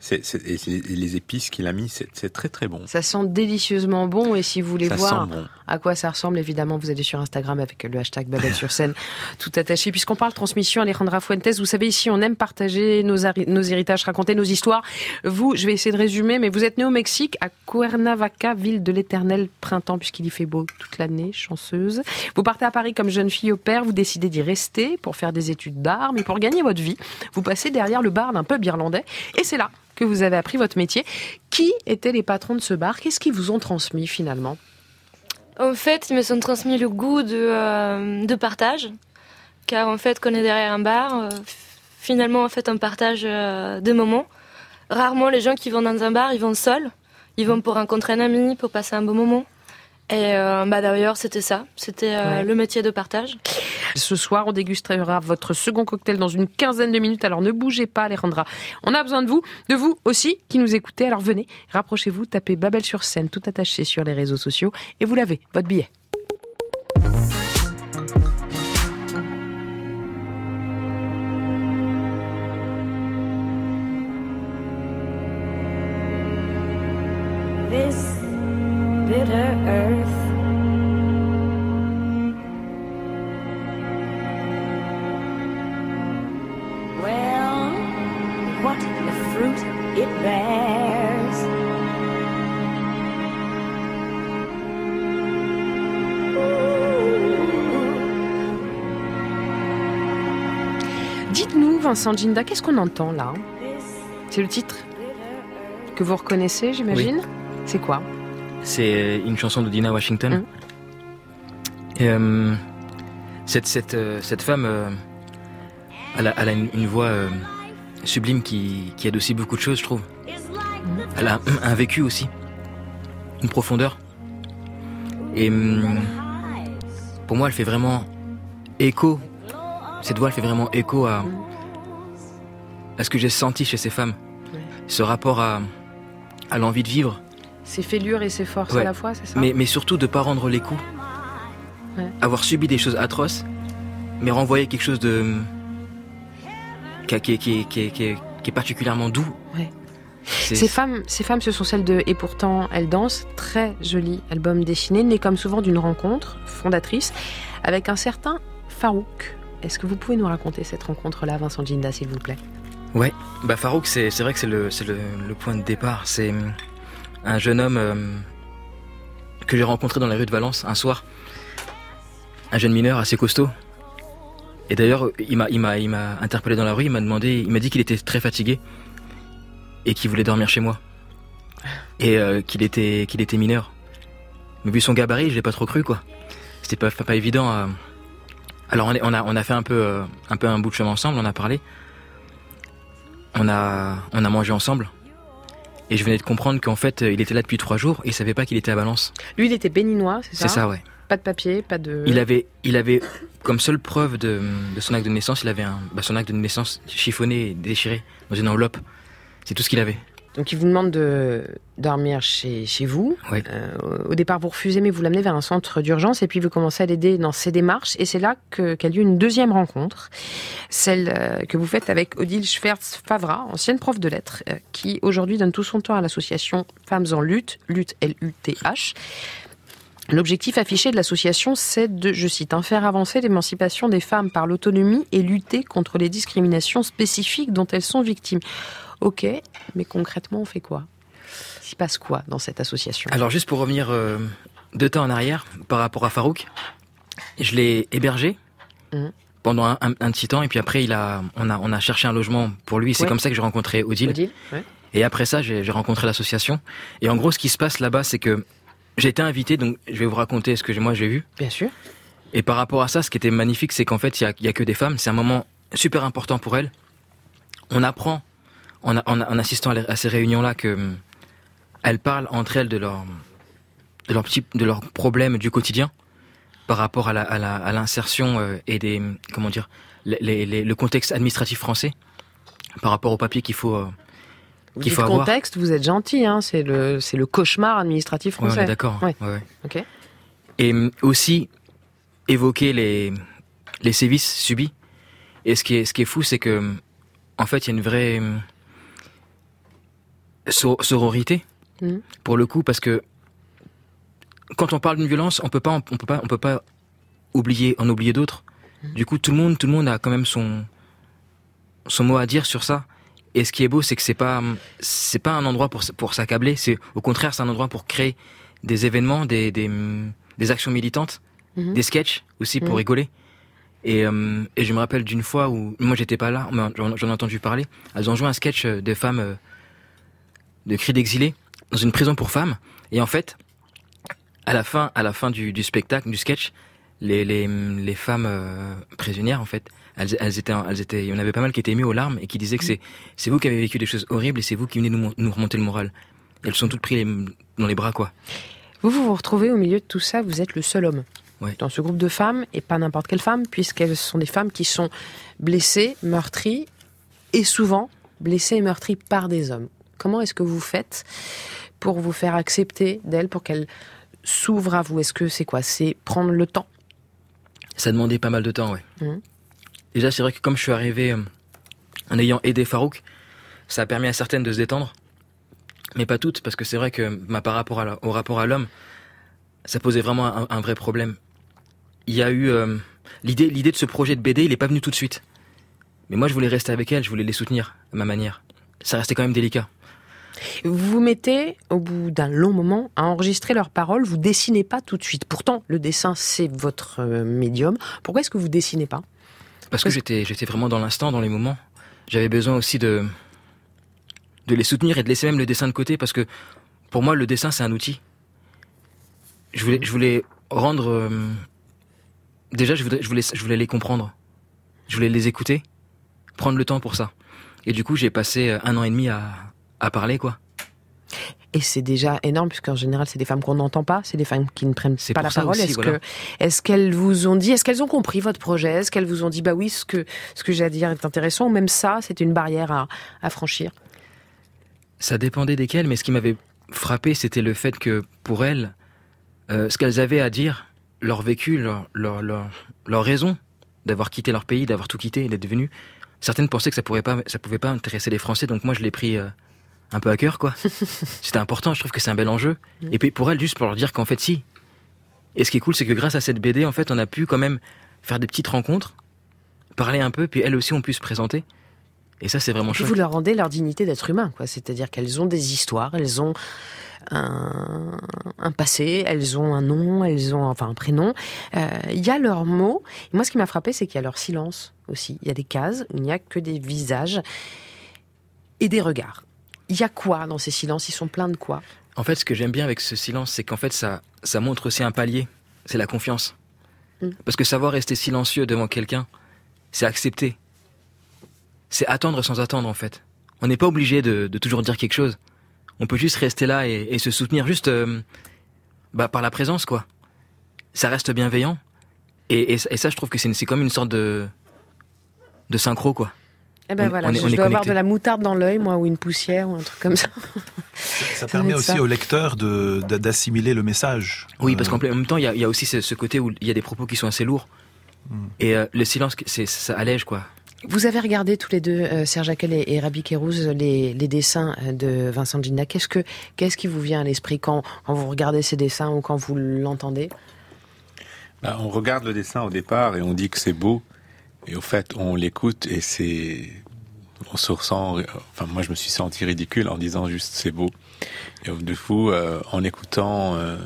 c'est, c'est- et les épices qu'il a mis, c'est, c'est très très bon. Ça sent délicieusement bon et si vous voulez Ça voir bon. à quoi ça ressemble, évidemment, vous allez sur Instagram avec le hashtag Babel sur scène, tout attaché. Puisqu'on parle transmission, Alejandra Fuentes, vous savez, ici, on aime partager nos, nos héritages, raconter nos histoires. Vous, je vais essayer de résumer, mais vous êtes né au Mexique, à Cuernavaca, ville de l'éternel printemps, puisqu'il y fait beau toute l'année, chanceuse. Vous partez à Paris comme jeune fille au père, vous décidez d'y rester pour faire des études d'art, mais pour gagner votre vie, vous passez derrière le bar d'un pub irlandais, et c'est là que vous avez appris votre métier. Qui étaient les patrons de ce bar? Qu'est-ce qu'ils vous ont transmis finalement? En fait, ils me sont transmis le goût de, euh, de partage, car en fait, quand on est derrière un bar, euh, finalement, en fait, on partage euh, des moments. Rarement, les gens qui vont dans un bar, ils vont seuls. Ils vont pour rencontrer un ami, pour passer un bon moment. Et euh, bah d'ailleurs, c'était ça. C'était euh, Ouais. le métier de partage. Ce soir, on dégustera votre second cocktail dans une quinzaine de minutes. Alors ne bougez pas, Alejandra. On a besoin de vous, de vous aussi qui nous écoutez. Alors venez, rapprochez-vous, tapez Babel sur scène, tout attaché sur les réseaux sociaux, et vous l'avez, votre billet. Vincent Ginda, qu'est-ce qu'on entend là C'est le titre que vous reconnaissez, j'imagine C'est quoi C'est une chanson de Dina Washington. Et, euh, cette, cette, euh, cette femme, euh, elle a, elle a une, une voix euh, sublime qui, qui adoucit beaucoup de choses, je trouve. Elle a un vécu aussi, une profondeur. Et hum, pour moi, elle fait vraiment écho. Cette voix, elle fait vraiment écho à, à ce que j'ai senti chez ces femmes. Ce rapport à, à l'envie de vivre. Ses fêlures et ses forces Ouais. à la fois, c'est ça Mais, mais surtout de pas rendre les coups. Ouais. Avoir subi des choses atroces, mais renvoyer quelque chose de. qui, qui, qui, qui, qui, qui est particulièrement doux. Ces femmes, ces femmes, ce sont celles de Et pourtant, elles dansent. Très joli album dessiné, né comme souvent d'une rencontre fondatrice avec un certain Farouk. Est-ce que vous pouvez nous raconter cette rencontre-là, Vincent Ginda, s'il vous plaît? Ouais, bah Farouk, c'est vrai que c'est le, point de départ. C'est hum, un jeune homme euh, que j'ai rencontré dans la rue de Valence un soir. Un jeune mineur assez costaud. Et d'ailleurs, il m'a, interpellé dans la rue. Il m'a demandé, il m'a dit qu'il était très fatigué et qu'il voulait dormir chez moi et euh, qu'il était, mineur. Mais vu son gabarit, je l'ai pas trop cru quoi. C'était pas, évident. à- Alors on a fait un peu, euh, un peu un bout de chemin ensemble. On a parlé. On a, on a mangé ensemble. Et je venais de comprendre qu'en fait, euh, il était là depuis trois jours et il savait pas qu'il était à Valence. Lui, il était béninois, c'est ça C'est ça, ouais. Pas de papier, pas de. Il avait, il avait comme seule preuve de, de son acte de naissance, il avait un, bah, son acte de naissance chiffonné et déchiré dans une enveloppe. C'est tout ce qu'il avait. Donc, il vous demande de dormir chez, chez vous. Euh, au départ, vous refusez, mais vous l'amenez vers un centre d'urgence et puis vous commencez à l'aider dans ses démarches. Et c'est là qu'a lieu une deuxième rencontre, celle euh, que vous faites avec Odile Schwertz-Favra, ancienne prof de lettres, euh, qui aujourd'hui donne tout son temps à l'association Femmes en lutte, lutte L-U-T-H. L'objectif affiché de l'association, c'est de, je cite, hein, faire avancer l'émancipation des femmes par l'autonomie et lutter contre les discriminations spécifiques dont elles sont victimes. Ok, mais concrètement, on fait quoi? Il se passe quoi dans cette association? Alors juste pour revenir euh, deux temps en arrière par rapport à Farouk, je l'ai hébergé Mhm. pendant un, un- un petit temps et puis après il a, on a, on a cherché un logement pour lui. C'est Ouais. comme ça que j'ai rencontré Odile. Odile, ouais. Et après ça, j'ai rencontré l'association. Et en gros, ce qui se passe là-bas, c'est que j'ai été invité, donc je vais vous raconter ce que moi j'ai vu. Bien sûr. Et par rapport à ça, ce qui était magnifique, c'est qu'en fait, il y a, a que des femmes. C'est un moment super important pour elles. On apprend, en, a- en, en assistant à, les- à ces réunions-là, que hum, elles parlent entre elles de leurs de leurs de leurs problèmes du quotidien par rapport à la- à l'insertion euh, et des hum, comment dire les- les- les- le contexte administratif français par rapport au papier qu'il faut euh, Vous qu'il dites faut avoir. contexte, vous êtes gentil, hein, c'est le, c'est le cauchemar administratif français. d'accord. Ouais. Ok. et hum, aussi évoquer les les sévices subis. Et ce qui est ce qui est fou, c'est que en fait, il y a une vraie sororité Mhm. pour le coup, parce que quand on parle d'une violence, on peut pas on peut pas on peut pas oublier en oublier d'autres. Du coup, tout le monde tout le monde a quand même son son mot à dire sur ça. Et ce qui est beau, c'est que c'est pas c'est pas un endroit pour pour s'accabler. C'est au contraire, c'est un endroit pour créer des événements, des des, des actions militantes, Mhm. des sketchs aussi pour rigoler. Et, euh, et je me rappelle d'une fois où moi j'étais pas là, j'en ai entendu parler. Elles ont joué un sketch euh, de femmes euh, de cris d'exilés dans une prison pour femmes. Et en fait, à la fin, à la fin du, du spectacle, du sketch, les, les, les femmes euh, prisonnières, en fait, elles, elles étaient, elles étaient, il y en avait pas mal qui étaient émues aux larmes et qui disaient que c'est, c'est vous qui avez vécu des choses horribles et c'est vous qui venez nous, nous remonter le moral. Elles sont toutes prises dans les bras, quoi. Vous, vous vous retrouvez au milieu de tout ça, vous êtes le seul homme. Ouais. Dans ce groupe de femmes, et pas n'importe quelle femme, puisqu'elles sont des femmes qui sont blessées, meurtries, et souvent blessées et meurtries par des hommes. Comment est-ce que vous faites pour vous faire accepter d'elles, pour qu'elles s'ouvrent à vous? Est-ce que c'est quoi? C'est prendre le temps? Ça demandait pas mal de temps, ouais. Mhm. Déjà, c'est vrai que comme je suis arrivé euh, en ayant aidé Farouk, ça a permis à certaines de se détendre, mais pas toutes, parce que c'est vrai que bah, par rapport à la- au rapport à l'homme, ça posait vraiment un, un vrai problème. Il y a eu euh, l'idée, l'idée de ce projet de BD, il est pas venu tout de suite. Mais moi, je voulais rester avec elles, je voulais les soutenir à ma manière. Ça restait quand même délicat. Vous vous mettez, au bout d'un long moment, à enregistrer leurs paroles. Vous dessinez pas tout de suite. Pourtant, le dessin, c'est votre euh, médium. Pourquoi est-ce que vous dessinez pas? Parce que j'étais, vraiment dans l'instant, dans les moments. J'avais besoin aussi de, les soutenir et de laisser même le dessin de côté parce que pour moi, le dessin, c'est un outil. Je voulais, rendre, euh, déjà, je voulais les comprendre. Je voulais les écouter, prendre le temps pour ça. Et du coup, j'ai passé euh, un an et demi à, à parler, quoi. Et c'est déjà énorme, puisqu'en général, c'est des femmes qu'on n'entend pas, c'est des femmes qui ne prennent pas la parole. Est-ce voilà. que, est-ce qu'elles vous ont dit, est-ce qu'elles ont compris votre projet? Est-ce qu'elles vous ont dit, bah oui, ce que, ce que j'ai à dire est intéressant, ou même ça, c'est une barrière à, à franchir? Ça dépendait desquelles, mais ce qui m'avait frappé, c'était le fait que pour elles, euh, ce qu'elles avaient à dire, leur vécu, leur, leur, leur, leur raison d'avoir quitté leur pays, d'avoir tout quitté et d'être venu, certaines pensaient que ça pourrait pas, ça pouvait pas intéresser les Français, donc moi je l'ai pris euh, un peu à cœur, quoi. C'était important, je trouve que c'est un bel enjeu. Mm. Et puis pour elles, juste pour leur dire qu'en fait, si. Et ce qui est cool, c'est que grâce à cette BD, en fait, on a pu quand même faire des petites rencontres, parler un peu, puis elles aussi ont pu se présenter. Et ça, c'est vraiment chouette. vous leur rendez leur dignité d'être humain, quoi. C'est-à-dire qu'elles ont des histoires, elles ont un, un passé, elles ont un nom, elles ont enfin un prénom. Euh, Il y a leurs mots. Et moi, ce qui m'a frappé, c'est qu'il y a leur silence aussi. Il y a des cases où il n'y a que des visages et des regards. Il y a quoi dans ces silences? Ils sont pleins de quoi? En fait, ce que j'aime bien avec ce silence, c'est qu'en fait, ça, ça montre aussi un palier. C'est la confiance. Mm. Parce que savoir rester silencieux devant quelqu'un, c'est accepter. C'est attendre sans attendre, en fait. On n'est pas obligé de, de toujours dire quelque chose. On peut juste rester là et, et se soutenir juste euh, bah, par la présence, quoi. Ça reste bienveillant. Et, et, et ça, je trouve que c'est comme une sorte de, de synchro, quoi. Eh ben On- voilà, on est- je on dois avoir de la moutarde dans l'œil, moi, ou une poussière, ou un truc comme ça. Ça permet aussi ça. au lecteur de- de- d'assimiler le message. Oui, parce Euh, qu'en même temps, il y a, il y a aussi ce, ce côté où il y a des propos qui sont assez lourds. Et euh, le silence, c'est, ça allège, quoi. Vous avez regardé tous les deux, euh, Serge Haquel et, et Rabi Kérouz, les, les dessins de Vincent Ginda. Qu'est-ce que qu'est-ce qui vous vient à l'esprit quand, quand vous regardez ces dessins ou quand vous l'entendez? Bah, on regarde le dessin au départ et on dit que c'est beau. Et au fait, on l'écoute et c'est. On se ressent. Enfin, moi, je me suis senti ridicule en disant juste c'est beau. Et du coup, euh, en écoutant, euh,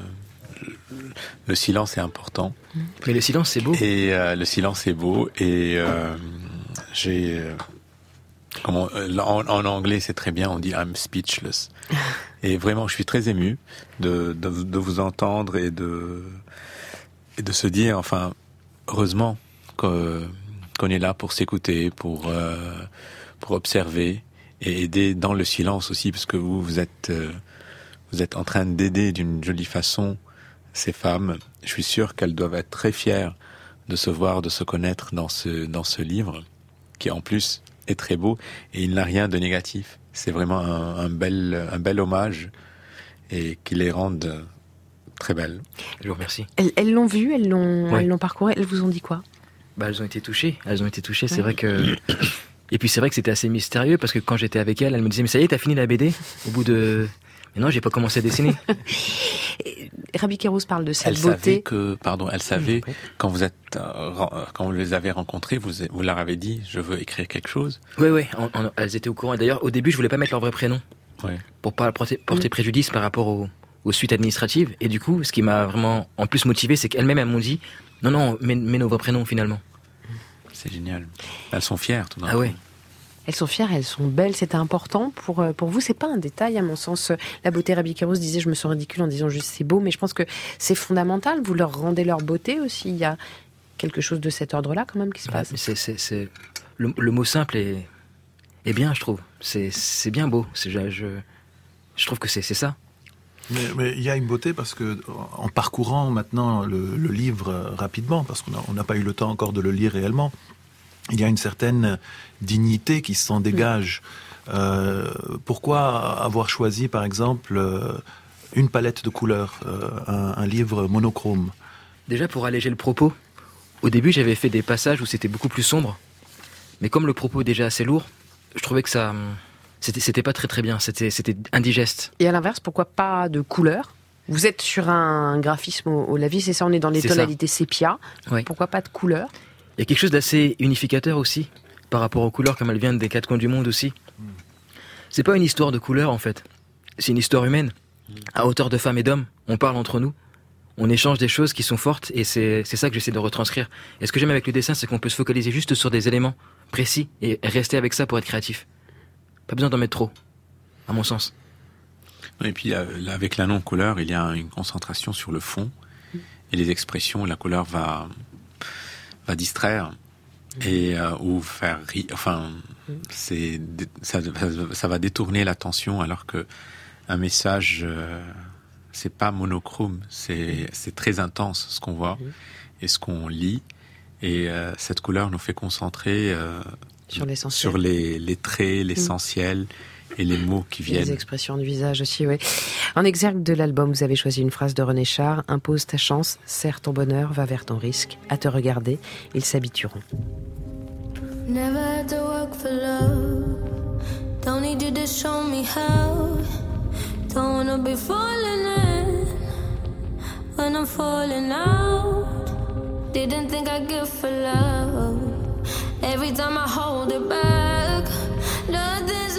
le silence est important. Mais le silence, c'est beau. Et euh, le silence est beau. Et euh, j'ai. Comment, en, en anglais, c'est très bien, on dit I'm speechless. Et vraiment, je suis très ému de, de, de vous entendre et de, et de se dire, enfin, heureusement que- qu'on est là pour s'écouter, pour, euh, pour observer et aider dans le silence aussi, parce que vous, vous êtes, euh, vous êtes en train d'aider d'une jolie façon ces femmes. Je suis sûr qu'elles doivent être très fières de se voir, de se connaître dans ce, dans ce livre, qui en plus est très beau et il n'a rien de négatif. C'est vraiment un, un bel, un bel hommage et qui les rende très belles. Je vous remercie. Elles l'ont vu, elles l'ont l'ont parcouru, elles vous ont dit quoi? Bah, elles ont été touchées. Elles ont été touchées. C'est Ouais. vrai que. Et puis c'est vrai que c'était assez mystérieux parce que quand j'étais avec elle, elle me disait mais ça y est, t'as fini la BD au bout de. Mais non, j'ai pas commencé à dessiner. Rabi Kérouz parle de cette Elle savait beauté. que, pardon, elle savait quand vous êtes, euh, ren- quand vous les avez rencontrés, vous, vous leur avez dit, je veux écrire quelque chose. Oui, oui, elles étaient au courant. Et D'ailleurs, au début, je voulais pas mettre leur vrai prénom Ouais. pour pas porter, Mm. préjudice par rapport au- aux suites administratives. Et du coup, ce qui m'a vraiment en plus motivé, c'est qu'elles-mêmes elles m'ont dit non, non, mets nos vrais prénoms finalement. C'est génial. Elles sont fières, tout d'un Ah ouais. Elles sont fières, elles sont belles, c'était important pour euh, pour vous. C'est pas un détail à mon sens. La beauté, Rabi Kérouz disait, je me sens ridicule en disant juste c'est beau, mais je pense que c'est fondamental. Vous leur rendez leur beauté aussi. Il y a quelque chose de cet ordre-là quand même qui se Ouais, passe. mais c'est, c'est, c'est- Le, le mot simple est, est bien, je trouve. C'est, c'est bien beau. C'est, je, je, je trouve que c'est, c'est ça. Mais, mais il y a une beauté parce que en parcourant maintenant le, le livre rapidement, parce qu'on n'a pas eu le temps encore de le lire réellement, il y a une certaine dignité qui s'en dégage. Euh, pourquoi avoir choisi, par exemple, euh, une palette de couleurs, euh, un, un livre monochrome? Déjà, pour alléger le propos, au début, j'avais fait des passages où c'était beaucoup plus sombre. Mais comme le propos est déjà assez lourd, je trouvais que ça. C'était, c'était pas très très bien. C'était, c'était indigeste. Et à l'inverse, pourquoi pas de couleur? Vous êtes sur un graphisme au, au lavis, c'est ça, on est dans les ça. tonalités sépia. Pourquoi pas de couleur? Il y a quelque chose d'assez unificateur aussi, par rapport aux couleurs comme elles viennent des quatre coins du monde aussi. C'est pas une histoire de couleurs en fait. C'est une histoire humaine. À hauteur de femmes et d'hommes, on parle entre nous. On échange des choses qui sont fortes et c'est c'est ça que j'essaie de retranscrire. Et ce que j'aime avec le dessin, c'est qu'on peut se focaliser juste sur des éléments précis et rester avec ça pour être créatif. Pas besoin d'en mettre trop, à mon sens. Et puis, euh, avec la non-couleur, il y a une concentration sur le fond et les expressions. La couleur va, va distraire et euh, ou faire rire. Enfin, c'est ça, va détourner l'attention alors que un message, euh, c'est pas monochrome, c'est c'est très intense ce qu'on voit et ce qu'on lit. Et euh, cette couleur nous fait concentrer Sur l'essentiel. sur les, les traits, l'essentiel, Et les mots qui viennent. Les expressions du visage aussi, oui. En exergue de l'album, vous avez choisi une phrase de René Char Impose ta chance, serre ton bonheur, va vers ton risque. À te regarder, ils s'habitueront. Never had to work for love. Don't need you to show me how. Don't wanna be falling in when I'm falling out. Didn't think I'd give for love. Every time I hold it back, nothing's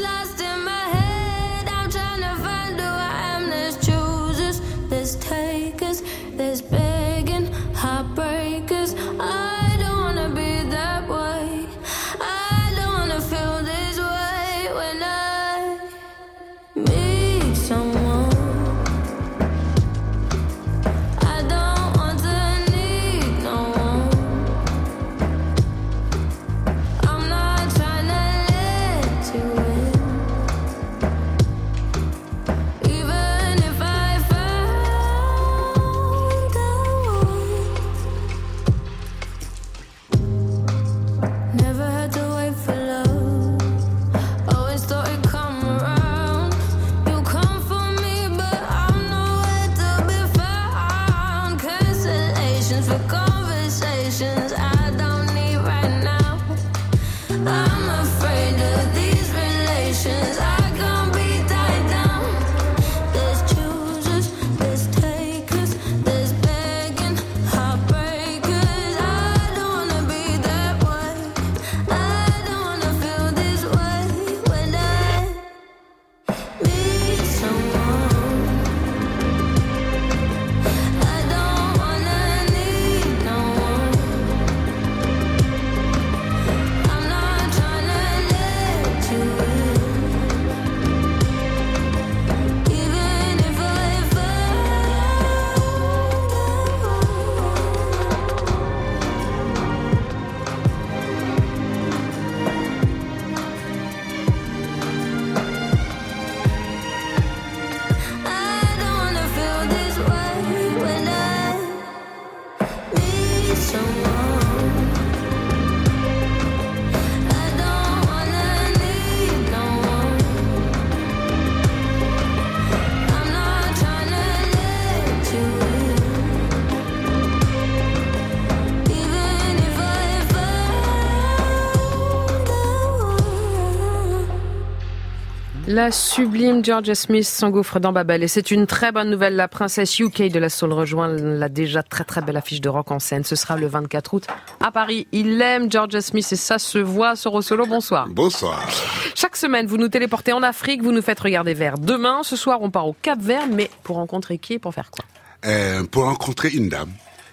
La sublime Georgia Smith s'engouffre dans Babel et c'est une très bonne nouvelle. La princesse UK de la Soul rejoint la déjà très très belle affiche de rock en scène. Ce sera le 24 août à Paris. Il aime Georgia Smith et ça se voit sur Solo. Bonsoir. Bonsoir. Chaque semaine, vous nous téléportez en Afrique, vous nous faites regarder vers demain. Ce soir, on part au Cap Vert, mais pour rencontrer qui et pour faire quoi? Euh, pour rencontrer une dame,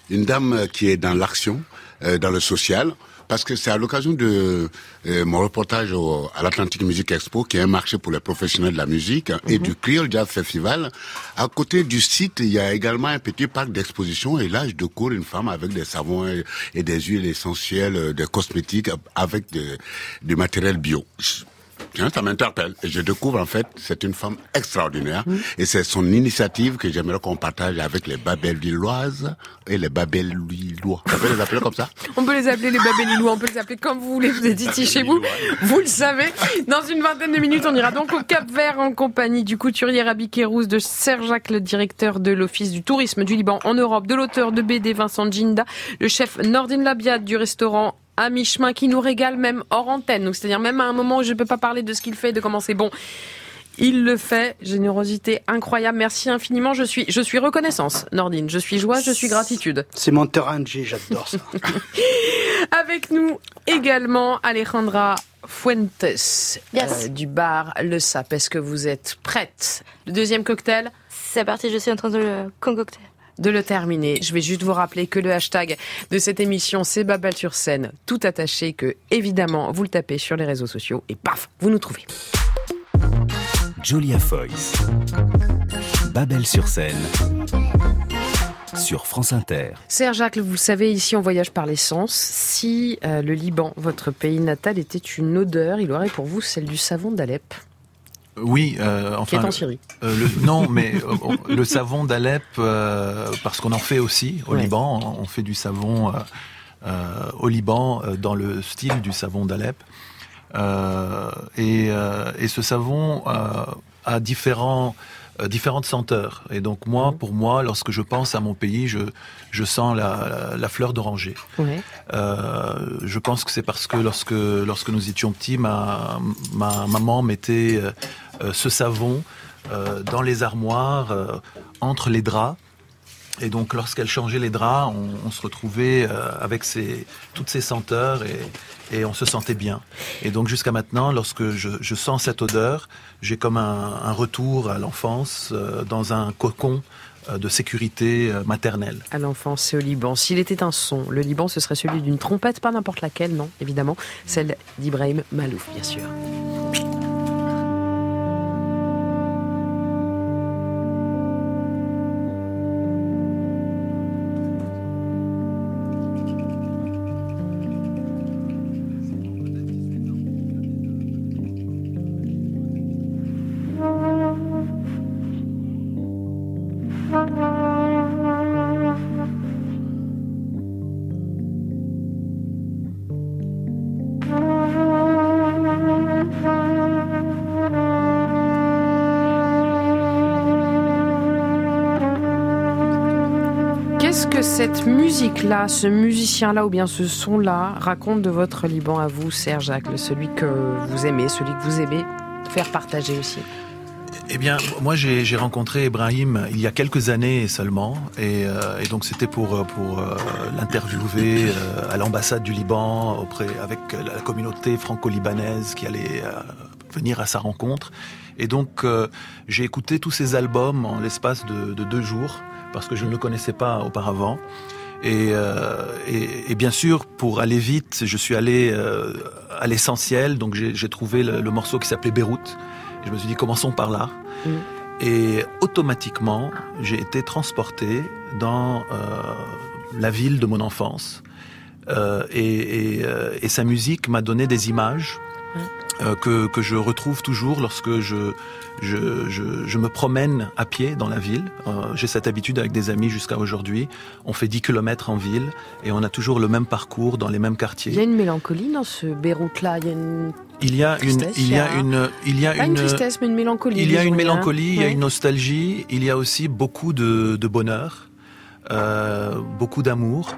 une dame euh, qui est dans l'action, euh, dans le social, parce que c'est à l'occasion de euh, mon reportage au, à l'Atlantic Music Expo, qui est un marché pour les professionnels de la musique, et du Creole Jazz Festival. À côté du site, il y a également un petit parc d'exposition, et là, je découvre une femme avec des savons et, et des huiles essentielles, euh, des cosmétiques, avec de- du matériel bio. Tiens, ça m'interpelle. Et je découvre en fait, c'est une femme extraordinaire. Et c'est son initiative que j'aimerais qu'on partage avec les Babel-Lilloises et les Babel-Lillois. On peut les appeler comme ça? On peut les appeler les Babélilois, on peut les appeler comme vous voulez, vous êtes ici chez vous, vous le savez. Dans une vingtaine de minutes, on ira donc au Cap Vert en compagnie du couturier Rabi Kérouz, de Serjac, le directeur de l'Office du tourisme du Liban en Europe, de l'auteur de BD Vincent Djinda, le chef Nordine Labiad du restaurant à mi-chemin qui nous régale même hors antenne. Donc c'est-à-dire même à un moment où je ne peux pas parler de ce qu'il fait, de comment c'est bon. Il le fait, générosité incroyable. Merci infiniment. Je suis, je suis reconnaissance, Nordine. Je suis joie, je suis gratitude. C'est mon terrain de jeu, j'adore ça. Avec nous également Alejandra Fuentes euh, du bar Le Sap. Est-ce que vous êtes prête? Le deuxième cocktail? C'est parti, je suis en train de le concocter. De le terminer. Je vais juste vous rappeler que le hashtag de cette émission, c'est Babel sur scène, tout attaché, que évidemment, vous le tapez sur les réseaux sociaux et paf, vous nous trouvez. Julia Foyce. Babel sur scène. Sur France Inter. Serge Jacques, vous le savez, ici on voyage par l'essence. Si euh, le Liban, votre pays natal, était une odeur, il aurait pour vous celle du savon d'Alep. Oui, euh, enfin. Qui est en Syrie. euh, le- non, mais euh, le savon d'Alep, euh, parce qu'on en fait aussi au Ouais. Liban. On fait du savon euh, euh, au Liban euh, dans le style du savon d'Alep. et, et, ce savon a différents différentes senteurs. Et donc moi, mhm. pour moi, lorsque je pense à mon pays, je, je sens la, la, fleur d'oranger. Euh, je pense que c'est parce que lorsque, lorsque nous étions petits, ma, ma maman mettait euh, ce savon dans les armoires, entre les draps. Et donc, lorsqu'elle changeait les draps, on, se retrouvait euh, avec toutes ces senteurs et, on se sentait bien. Et donc, jusqu'à maintenant, lorsque je, sens cette odeur, j'ai comme un, retour à l'enfance euh, dans un cocon euh, de sécurité maternelle. À l'enfance et au Liban. S'il était un son, le Liban, ce serait celui d'une trompette, pas n'importe laquelle, non, évidemment, celle d'Ibrahim Malouf, bien sûr. Musique-là, ce musicien-là ou bien ce son-là raconte de votre Liban à vous, Serge Jacques, celui que vous aimez, celui que vous aimez faire partager aussi eh bien, moi, j'ai rencontré Ibrahim il y a quelques années seulement, et, euh, donc c'était pour pour euh, l'interviewer euh, à l'ambassade du Liban auprès avec la communauté franco-libanaise qui allait venir à sa rencontre. Et donc, j'ai écouté tous ses albums en l'espace de deux jours parce que je ne le connaissais pas auparavant. Et, euh, et, et, bien sûr, pour aller vite, je suis allé euh, à l'essentiel. Donc j'ai trouvé le, le, morceau qui s'appelait Beyrouth. je me suis dit, commençons par là. Mm. Et automatiquement, j'ai été transporté dans euh, la ville de mon enfance. Euh, et, euh, et, sa musique m'a donné des images mm. que, que je retrouve toujours lorsque je, je, je, je, me promène à pied dans la ville. Euh, J'ai cette habitude avec des amis jusqu'à aujourd'hui. On fait 10 km en ville et on a toujours le même parcours dans les mêmes quartiers. Il y a une mélancolie dans ce Beyrouth-là. Il y a une il y a une, il y a une, il y a une, tristesse, mais une mélancolie. Il y a une mélancolie, il y a une nostalgie, il y a aussi beaucoup de, de bonheur, euh, beaucoup d'amour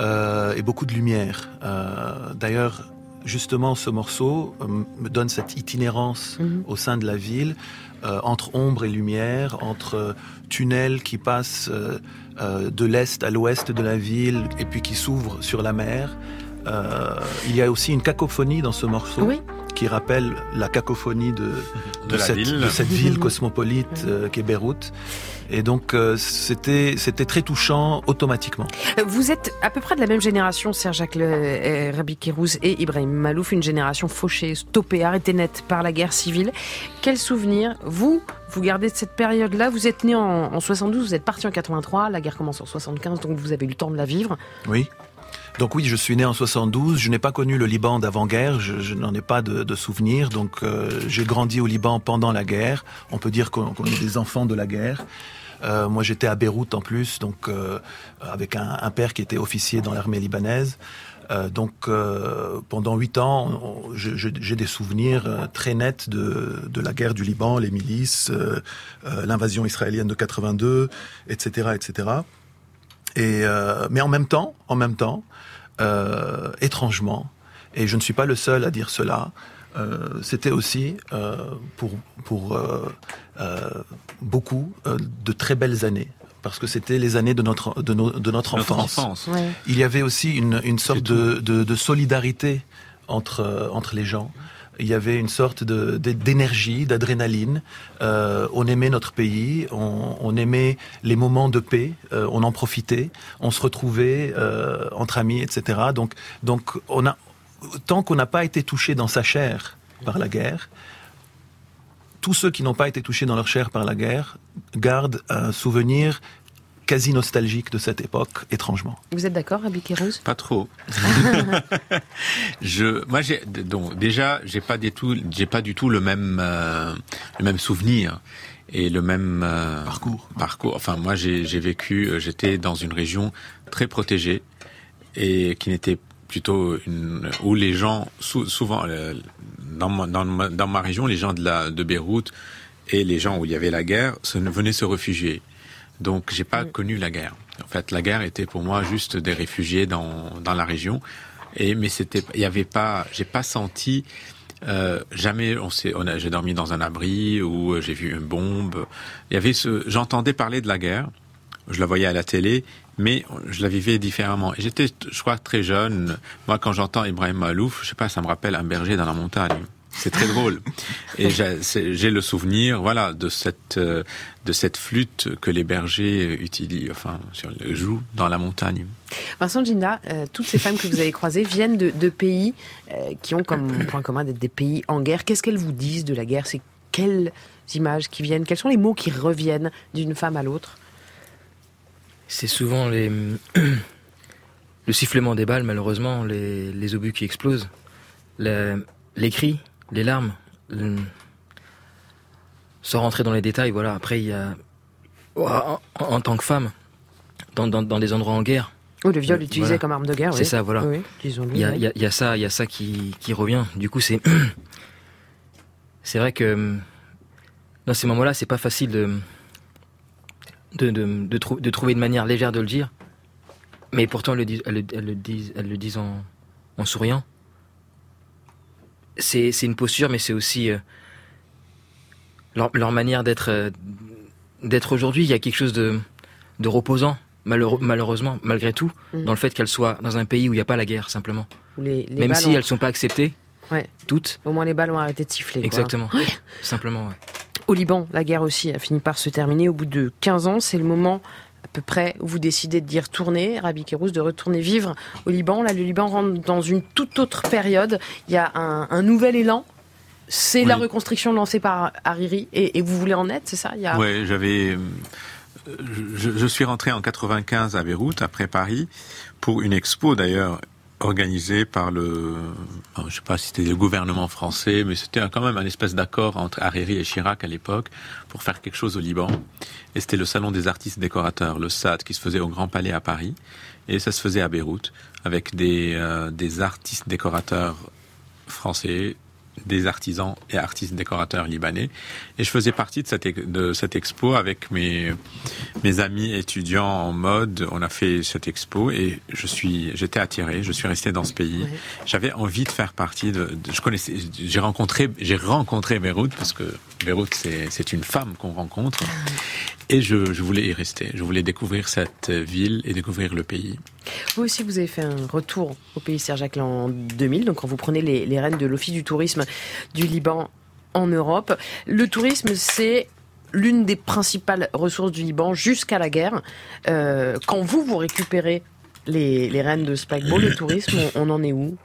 euh, et beaucoup de lumière. Euh, D'ailleurs, justement, ce morceau euh, me donne cette itinérance mhm. au sein de la ville, euh, entre ombre et lumière, entre euh, tunnels qui passent de l'est à l'ouest de la ville et puis qui s'ouvrent sur la mer. il y a aussi une cacophonie dans ce morceau. Oui qui rappelle la cacophonie de, de, cette, ville. de cette, ville. cosmopolite euh, qu'est Beyrouth. Et donc euh, c'était c'était très touchant automatiquement. Vous êtes à peu près de la même génération, Serge Jacques euh, Rabi Kérouz et Ibrahim Malouf, une génération fauchée, stoppée, arrêtée net par la guerre civile. Quel souvenir vous vous gardez de cette période-là? Vous êtes né en, en 72, vous êtes parti en 83, la guerre commence en 75, donc vous avez eu le temps de la vivre. Oui. Donc oui, je suis né en 72. Je n'ai pas connu le Liban d'avant-guerre. Je, n'en ai pas de, de souvenirs. Donc euh, j'ai grandi au Liban pendant la guerre. On peut dire qu'on est des enfants de la guerre. Euh, moi, j'étais à Beyrouth en plus, donc euh, avec un, un, père qui était officier dans l'armée libanaise. Euh, donc euh, pendant huit ans, j'ai des souvenirs très nets de, de, la guerre du Liban, les milices, l'invasion israélienne de 82, etc., etc. Et mais en même temps, en même temps, euh, étrangement, et je ne suis pas le seul à dire cela, euh, c'était aussi euh, pour, pour euh, euh, beaucoup euh, de très belles années. Parce que c'était les années de notre de, no, de notre, notre enfance. enfance. Ouais. Il y avait aussi une, une sorte de, de, de, solidarité entre entre les gens il y avait une sorte d'énergie, d'adrénaline. Euh, on aimait notre pays, on, aimait les moments de paix, euh, on en profitait, on se retrouvait euh, entre amis, etc. Donc, donc on a, tant qu'on n'a pas été touché dans sa chair par la guerre, tous ceux qui n'ont pas été touchés dans leur chair par la guerre gardent un souvenir quasi nostalgique de cette époque, étrangement. Vous êtes d'accord, Rabbi Kérouz Pas trop. je, moi, j'ai, donc, déjà, j'ai pas du tout, j'ai pas du tout le même, euh, le même souvenir et le même euh, parcours. Parcours. Enfin, moi, j'ai, j'ai vécu, euh, j'étais dans une région très protégée et qui n'était plutôt une, où les gens, souvent, euh, dans ma, dans, ma, dans ma région, les gens de, la, de Beyrouth et les gens où il y avait la guerre se, venaient se réfugier. Donc, j'ai pas mm. connu la guerre. En fait, la guerre était pour moi juste des réfugiés dans, dans la région. Et mais c'était, il y avait pas, j'ai pas senti euh, jamais on s'est, on a, j'ai dormi dans un abri ou j'ai vu une bombe. Il y avait ce, j'entendais parler de la guerre, je la voyais à la télé, mais je la vivais différemment. J'étais, je crois, très jeune. Moi, quand j'entends Ibrahim Malouf, je sais pas, ça me rappelle un berger dans la montagne. C'est très drôle. Et j'ai le souvenir, voilà, de cette euh, de cette flûte que les bergers utilisent, enfin, sur, jouent dans la montagne. Vincent Ginda, euh, toutes ces femmes que vous avez croisées viennent de, de pays euh, qui ont comme point commun d'être des pays en guerre. Qu'est-ce qu'elles vous disent de la guerre? C'est quelles images qui viennent? Quels sont les mots qui reviennent d'une femme à l'autre? C'est souvent les le sifflement des balles, malheureusement, les, les obus qui explosent, les, les cris, les larmes. Euh, sans rentrer dans les détails, voilà. Après, il y a, en, tant que femme, dans, des endroits en guerre. Ou le viol utilisé comme arme de guerre. C'est ça, voilà. il, y a, ça, il y a ça qui, revient. Du coup, c'est, c'est vrai que dans ces moments-là, c'est pas facile de, de, de, trouver une manière légère de le dire. Mais pourtant, elles le disent, le, disent, le disent en souriant c'est une posture, mais c'est aussi euh, leur, manière d'être euh, d'être aujourd'hui. Il y a quelque chose de, de reposant, malheureusement, malgré tout, mm. dans le fait qu'elles soient dans un pays où il n'y a pas la guerre, simplement. Même si elles ne sont pas acceptées, toutes. Au moins les balles ont arrêté de siffler. Exactement. Simplement, Au Liban, la guerre aussi a fini par se terminer au bout de 15 ans. C'est le moment à peu près où vous décidez d'y retourner, Rabi Kérouz, de retourner vivre au Liban. Là, le Liban rentre dans une toute autre période. Il y a un, nouvel élan. C'est la reconstruction lancée par Hariri et, vous voulez en être, c'est ça? Oui, j'avais. Je, je, suis rentré en 95 à Beyrouth, après Paris, pour une expo d'ailleurs organisé par le, je sais pas si c'était le gouvernement français, mais c'était quand même un espèce d'accord entre Hariri et Chirac à l'époque pour faire quelque chose au Liban. Et c'était le salon des artistes décorateurs, le SAD, qui se faisait au Grand Palais à Paris, et ça se faisait à Beyrouth avec des euh, des artistes décorateurs français, des artisans et artistes décorateurs libanais. Et je faisais partie de cette, de cette expo avec mes, mes amis étudiants en mode. On a fait cette expo et je suis, j'étais attiré, je suis resté dans ce pays. J'avais envie de faire partie de, je connaissais, j'ai rencontré, j'ai rencontré Beyrouth parce que Beyrouth c'est, c'est une femme qu'on rencontre. Ah. Et je, je, voulais y rester. Je voulais découvrir cette ville et découvrir le pays. Vous aussi, vous avez fait un retour au pays Serre-Jacques en 2000. Donc, quand vous prenez les, les rênes de l'Office du tourisme du Liban en Europe, le tourisme, c'est l'une des principales ressources du Liban jusqu'à la guerre. Euh, quand vous, vous récupérez les, les rênes de Spike Ball, le tourisme, on en est où?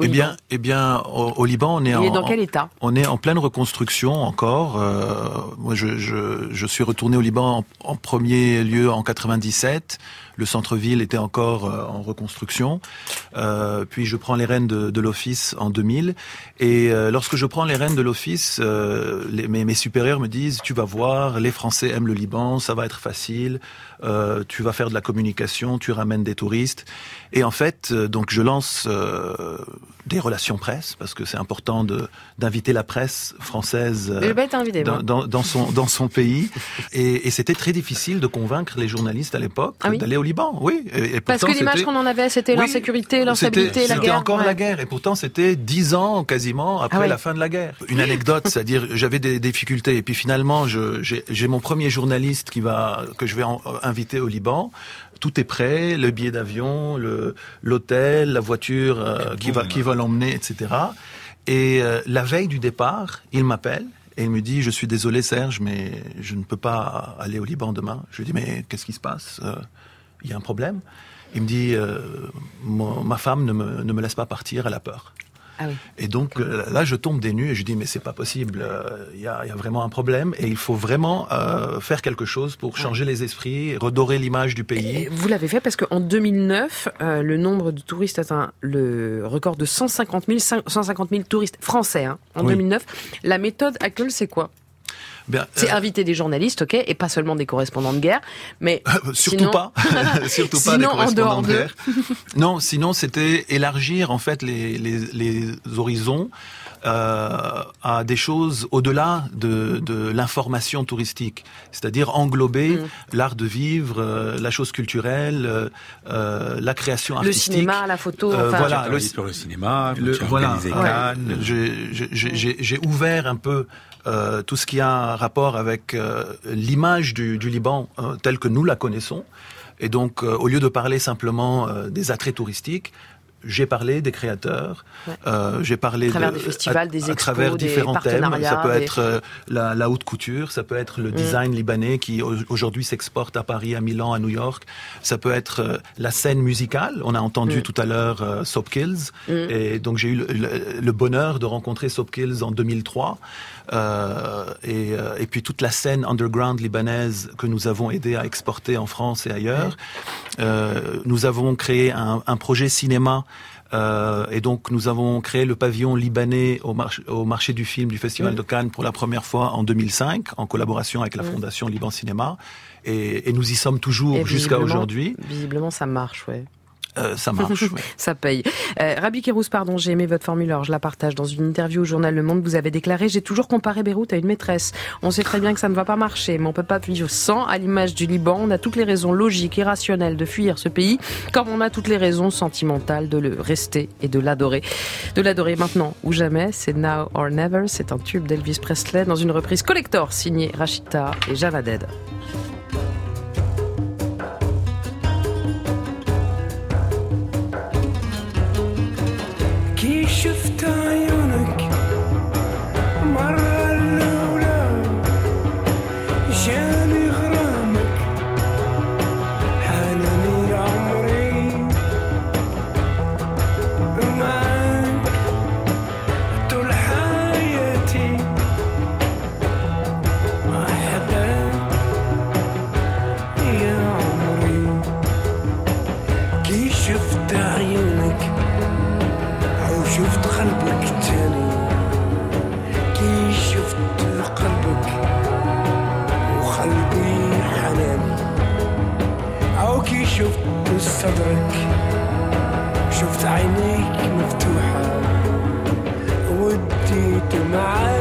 Eh bien, eh bien, au, Liban, on est, en, dans quel état? On est en pleine reconstruction encore. Euh, moi, je, je, je, suis retourné au Liban en, en premier lieu en 97 le centre-ville était encore euh, en reconstruction. Euh, puis je prends les rênes de, l'office en 2000. Et euh, lorsque je prends les rênes de l'office, mes, supérieurs me disent tu vas voir, les Français aiment le Liban, ça va être facile. Tu vas faire de la communication, tu ramènes des touristes. Et en fait, donc je lance des relations presse parce que c'est important de d'inviter la presse française dans, dans, dans, son dans son pays. Et, et c'était très difficile de convaincre les journalistes à l'époque ah d'aller au Liban, oui. Et, Parce que l'image qu'on en avait, c'était l'insécurité, l'instabilité, la guerre. C'était encore la guerre, et pourtant c'était dix ans quasiment après ah la fin de la guerre. Une anecdote, c'est-à-dire j'avais des difficultés, et puis finalement j'ai mon premier journaliste qui va que je vais inviter au Liban. Tout est prêt, le billet d'avion, l'hôtel, la voiture euh, qui va qui va l'emmener, etc. Et euh, la veille du départ, il m'appelle et il me dit, je suis désolé Serge, mais je ne peux pas aller au Liban demain. Je lui dis, mais qu'est-ce qui se passe euh, il y a un problème? Il me dit, ma femme ne me, ne me, laisse pas partir, elle a peur. Ah oui. Et donc euh, là, je tombe des nues et je dis mais c'est pas possible. Euh, il y, a, y, a, vraiment un problème et il faut vraiment euh, faire quelque chose pour changer les esprits, redorer l'image du pays. Et vous l'avez fait parce qu'en 2009, euh, le nombre de touristes atteint le record de 150 000, 150 000 touristes français hein, en 2009. La méthode actuelle, c'est quoi? C'est inviter des journalistes, ok, et pas seulement des correspondants de guerre, mais surtout sinon... pas, surtout pas des correspondants de guerre. non, sinon c'était élargir en fait les, les, les horizons euh, à des choses au-delà de, de l'information touristique, c'est-à-dire englober mm. l'art de vivre, euh, la chose culturelle, euh, euh la création artistique. Le cinéma, la photo. Euh, enfin, voilà, le, sur le cinéma, le, voilà, Cannes. J'ai ouvert un peu euh, tout ce qui a un rapport avec l'image du, du, Liban telle que nous la connaissons. Et donc, au lieu de parler simplement des attraits touristiques, j'ai parlé des créateurs, ouais. euh, j'ai parlé à travers de, des festivals, des expos, à travers différents thèmes. Ça peut des... être euh, la, la, haute couture, ça peut être le design mmh. libanais qui aujourd'hui s'exporte à Paris, à Milan, à New York. Ça peut être euh, la scène musicale. On a entendu mmh. tout à l'heure euh, Soapkills, mmh. et donc j'ai eu le, le, le, bonheur de rencontrer Soapkills en 2003. Euh, et, euh, et, puis toute la scène underground libanaise que nous avons aidé à exporter en France et ailleurs. Euh, nous avons créé un, un projet cinéma euh, et donc nous avons créé le pavillon libanais au, marché, au marché du film du Festival mmh. de Cannes pour la première fois en 2005, en collaboration avec la Fondation mmh. Liban Cinéma. Et, et, nous y sommes toujours jusqu'à aujourd'hui. Visiblement, ça marche, ouais. Euh, ça marche. oui. ça paye. Euh, Rabi pardon, j'ai aimé votre formule, alors je la partage. Dans une interview au journal Le Monde, vous avez déclaré J'ai toujours comparé Beyrouth à une maîtresse. On sait très bien que ça ne va pas marcher, mais on peut pas vivre sans. À l'image du Liban, on a toutes les raisons logiques et rationnelles de fuir ce pays, comme on a toutes les raisons sentimentales de le rester et de l'adorer. De l'adorer maintenant ou jamais, c'est Now or Never. C'est un tube d'Elvis Presley dans une reprise collector signée Rachita et Javaded. شفت عيونك عينيك مفتوحة وديت معاك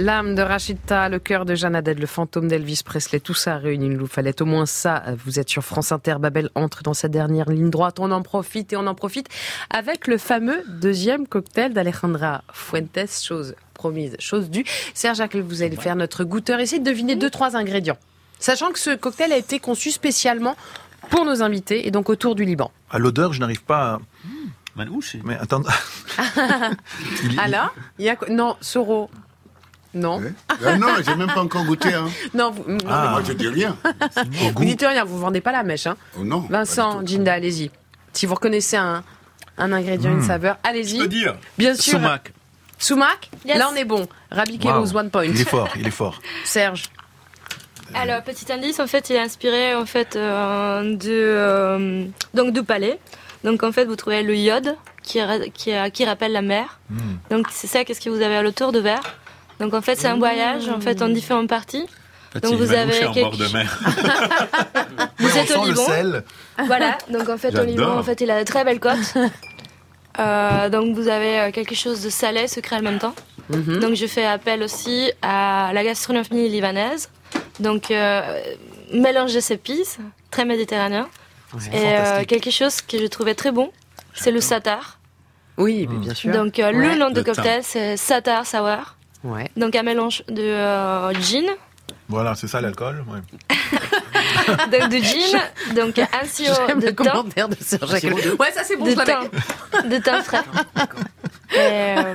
L'âme de Rachita, le cœur de Jeanne Haddad, le fantôme d'Elvis Presley, tout ça réuni, il nous fallait au moins ça. Vous êtes sur France Inter, Babel entre dans sa dernière ligne droite, on en profite et on en profite avec le fameux deuxième cocktail d'Alejandra Fuentes, chose promise, chose due. Serge Jacques, vous allez faire notre goûteur, essayez de deviner deux, trois ingrédients. Sachant que ce cocktail a été conçu spécialement pour nos invités et donc autour du Liban. À l'odeur, je n'arrive pas à... Mais attends. Alors, il y a quoi? Non, Soro. Non. Ah non, j'ai même pas encore goûté. Hein. Non, vous, non, Ah, moi je dis rien. vous dites rien, vous vendez pas la mèche. Hein. Oh non. Vincent, Ginda, allez-y. Si vous reconnaissez un, un ingrédient, une Hmm. saveur, allez-y. Je peux dire. Bien sûr. Sumac. Sumac Yes. Là, on est bon. Rabbi Waouh. Kerouz, one point. Il est fort, il est fort. Serge. Alors, petit indice, en fait, il est inspiré en fait euh, de euh, donc du palais. Donc, en fait, vous trouvez le iode qui, qui, qui rappelle la mer. Donc, c'est ça. Qu'est-ce que vous avez à l'autour de verre? Donc, en fait, c'est un voyage en fait en différentes parties. En fait, Donc, c'est vous avez en quelque- bord de mer. Vous êtes on au sent le sel. Voilà. Donc, en fait, au. Liban, en fait, il a de très belles côtes. Euh, donc, vous avez euh, quelque chose de salé, sucré en même temps. Mhm. Donc je fais appel aussi à la gastronomie libanaise. Donc euh, mélange de épices, très méditerranéen. Ouais. Et euh, quelque chose que je trouvais très bon, c'est le satar. Oui, mais bien sûr. Donc euh, Ouais. le nom de cocktail c'est satar sour. Ouais. Donc un mélange de euh, gin, Voilà, c'est ça l'alcool. ouais. donc de gin, donc un sirop J'aime de le thym, commentaire de Serge Jacques. Ouais, ça c'est bon, de je thym, de thym frais. Euh,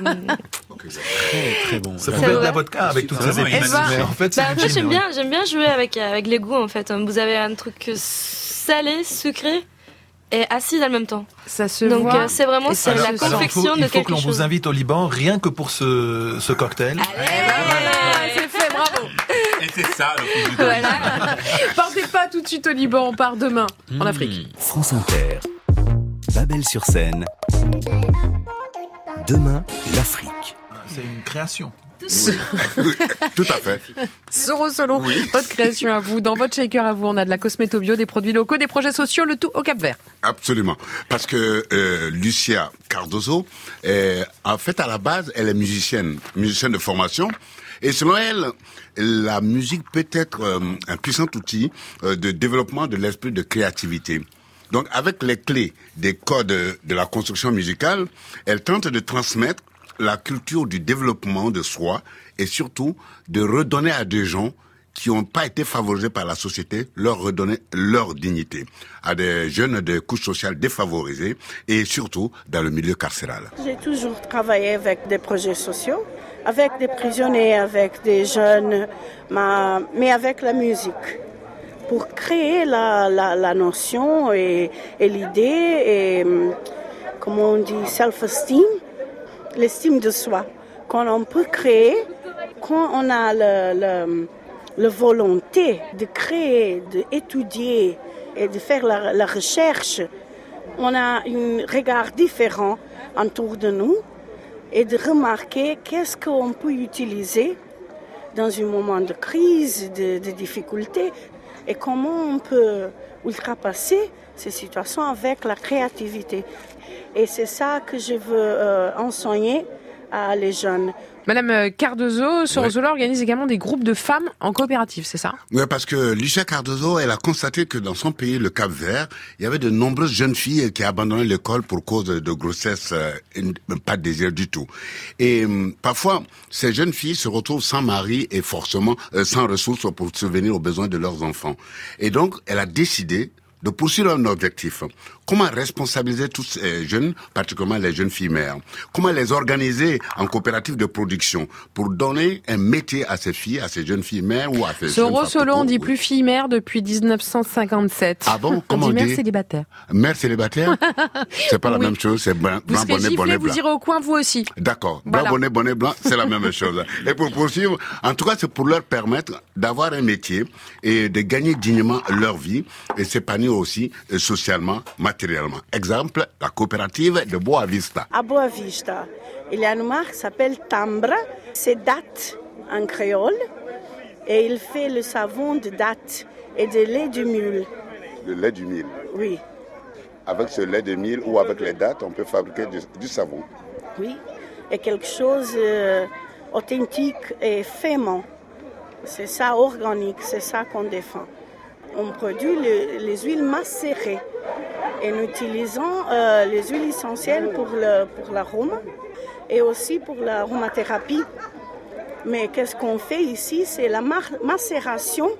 Très, très bon. Ça C'est pouvait être vrai. la vodka avec toutes ces épices, mais en fait, c'est Bah, gin, j'aime ouais. bien, j'aime bien jouer avec, avec les goûts en fait. Vous avez un truc salé, sucré? Et acide en même temps. Ça se Donc voit. euh, c'est vraiment c'est la Alors, confection faut, de il faut quelque que l'on chose. vous invite au Liban rien que pour ce, ce cocktail. Ben voilà, c'est fait, bravo. Et c'est ça, le coup du Voilà. Partez pas tout de suite au Liban, on part demain en Hmm. Afrique. France Inter. Babel sur scène. Demain, l'Afrique. C'est une création. Tout à fait. Soro Solo, votre création à vous. Dans votre shaker à vous, on a de la cosméto bio, des produits locaux, des projets sociaux, le tout au Cap Vert. Absolument. Parce que euh, Lucia Cardozo, euh, en fait, à la base, elle est musicienne, musicienne de formation. Et selon elle, la musique peut être euh, un puissant outil euh, de développement de l'esprit de créativité. Donc, avec les clés des codes de la construction musicale, elle tente de transmettre la culture du développement de soi et surtout de redonner à des gens qui n'ont pas été favorisés par la société, leur redonner leur dignité à des jeunes de couches sociales défavorisées et surtout dans le milieu carcéral. J'ai toujours travaillé avec des projets sociaux, avec des prisonniers, avec des jeunes, ma- mais avec la musique, pour créer la, la, notion et, et l'idée et, hum, comment on dit, self-esteem, l'estime de soi, qu'on on peut créer quand on a le, la volonté de créer, d'étudier et de faire la, la recherche, on a un regard différent autour de nous et de remarquer qu'est-ce qu'on peut utiliser dans un moment de crise, de, de difficulté, et comment on peut ultrapasser ces situations avec la créativité. Et c'est ça que je veux euh, enseigner à les jeunes. Madame euh, Cardozo, Soro Ouais. Organise également des groupes de femmes en coopérative, c'est ça? Oui, parce que Lucia Cardozo, elle a constaté que dans son pays, le Cap Vert, il y avait de nombreuses jeunes filles qui abandonnaient l'école pour cause de, grossesse, euh, n- pas de désir du tout. Et parfois, ces jeunes filles se retrouvent sans mari et forcément euh, sans ressources pour subvenir aux besoins de leurs enfants. Et donc, elle a décidé de poursuivre un objectif. Comment responsabiliser tous ces jeunes, particulièrement les jeunes filles mères? Comment les organiser en coopérative de production pour donner un métier à ces filles, à ces jeunes filles mères ou à ces jeunes Soro Solo, on dit plus fille mère depuis 1957. Ah bon? On Comment dit on mère dit? célibataire. Mère célibataire C'est pas la Oui. même chose, c'est blanc, Vous blanc bonnet, giflé, bonnet, vous blanc. irez au coin, vous aussi. D'accord. Blanc, Voilà. bonnet, bonnet, blanc, c'est la même chose. Et pour poursuivre, en tout cas, c'est pour leur permettre d'avoir un métier et de gagner dignement leur vie et s'épanouir aussi euh, socialement, matériellement. Exemple, la coopérative de Boa Vista. À Boa Vista, il y a une marque qui s'appelle Tambre. C'est date en créole. Et il fait le savon de date et de lait de mule. Le lait du mille. Oui. avec ce lait de mil ou avec les dattes, on peut fabriquer du, du savon. Oui, et quelque chose euh, authentique et faimant. C'est ça, organique, c'est ça qu'on défend. On produit le- les huiles macérées et nous utilisons euh, les huiles essentielles pour l'arôme et aussi pour l'aromathérapie. Mais qu'est-ce qu'on fait ici? C'est la macération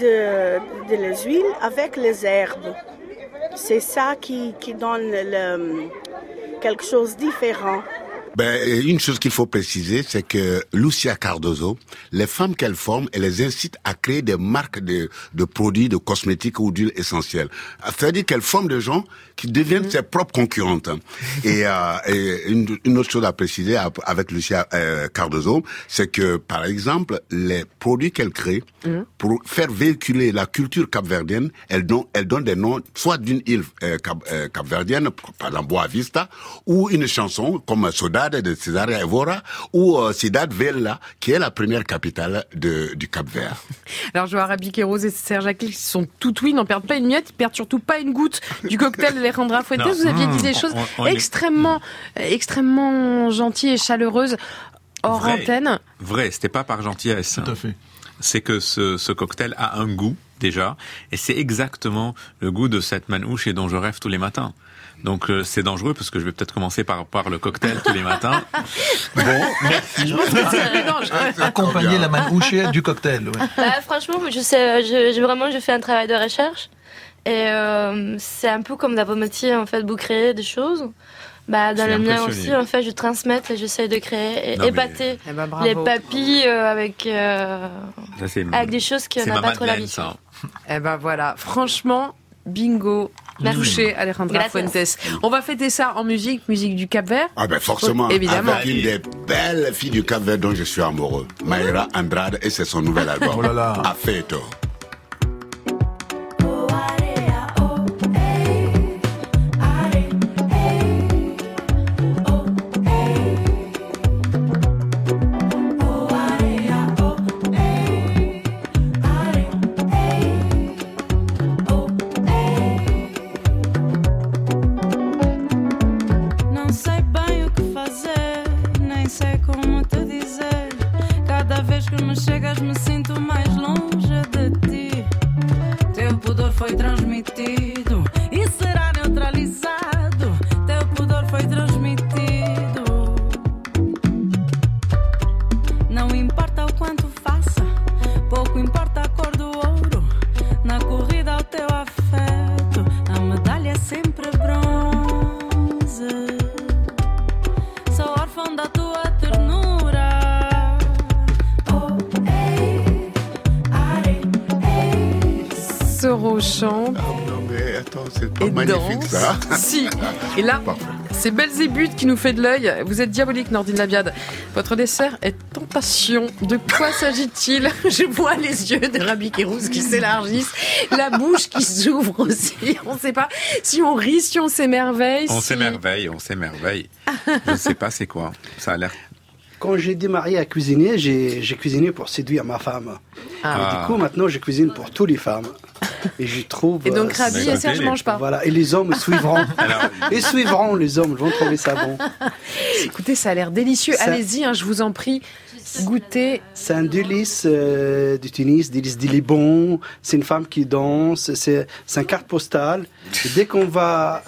de, les huiles avec les herbes. C'est ça qui, donne quelque chose de différent. Ben, une chose qu'il faut préciser, c'est que Lucia Cardozo, les femmes qu'elle forme, elle les incite à créer des marques de, de produits, de cosmétiques ou d'huiles essentielles. C'est-à-dire qu'elle forme des gens qui deviennent ses propres concurrentes. Et, euh, et une, une autre chose à préciser avec Lucia euh, Cardozo, c'est que, par exemple, les produits qu'elle crée, pour faire véhiculer la culture capverdienne, elle donne, elle donne des noms soit d'une île euh, cap, euh, capverdienne, par exemple Boa Vista, ou une chanson comme Saudade de César Evora, ou euh, Cidade Vella, qui est la première capitale de, du Cap Vert. Alors, je vois Rabi Kéros et Serge qui sont tout oui, n'en perdent pas une miette, ils perdent surtout pas une goutte du cocktail d'Alejandra Fuentes. Vous aviez dit des choses On- on est- extrêmement, extrêmement gentilles et chaleureuses hors Vrai. antenne. Vrai, c'était pas par gentillesse. Tout à fait. C'est que ce, ce cocktail a un goût déjà, et c'est exactement le goût de cette manouche et dont je rêve tous les matins. Donc euh, c'est dangereux parce que je vais peut-être commencer par, par le cocktail tous les matins. Bon, merci. Accompagner la manouche du cocktail. ouais. Bah, franchement, je sais, je, je- vraiment, je fais un travail de recherche. Et euh, c'est un peu comme dans vos métiers, en fait, vous créez des choses. Bah, dans Je le mien aussi, en fait, je transmets et j'essaie de créer et Non, mais- épater Eh ben, les papilles euh, avec, euh, Ça, c'est- avec des choses qui c'est n'a ma pas trop Madeleine, l'habitude. ça. Eh ben voilà, franchement, bingo. Merci. Touché Alejandra Gracias. Fuentes. On va fêter ça en musique, musique du Cap Vert. Ah ben forcément, Évidemment. avec une des belles filles du Cap Vert dont je suis amoureux, Mayra Andrade, et c'est son nouvel album. Oh là là. Afeto. Não Et là, c'est Belzébuth qui nous fait de l'œil. Vous êtes diabolique, Nordine Labiade. Votre dessert est tentation. De quoi s'agit-il Je vois les yeux de Rabbi Kérouz qui s'élargissent, la bouche qui s'ouvre aussi. On ne sait pas si on rit, si on s'émerveille. On si- s'émerveille, on s'émerveille. je ne sais pas c'est quoi. Ça a l'air. Quand j'ai démarré à cuisiner, j'ai j'ai cuisiné pour séduire ma femme. Ah. Et du coup, maintenant, je cuisine pour toutes les femmes. Et je trouve. Et donc, euh, c'est- et Serge mangent pas. Voilà. Et les hommes suivront. et suivront, les hommes vont trouver ça bon. Écoutez, ça a l'air délicieux. Ça- Allez-y, hein, je vous en prie. Goûtez. C'est un délice euh, du Tunis, délice du Liban. C'est une femme qui danse. C'est une carte postale. Et dès qu'on va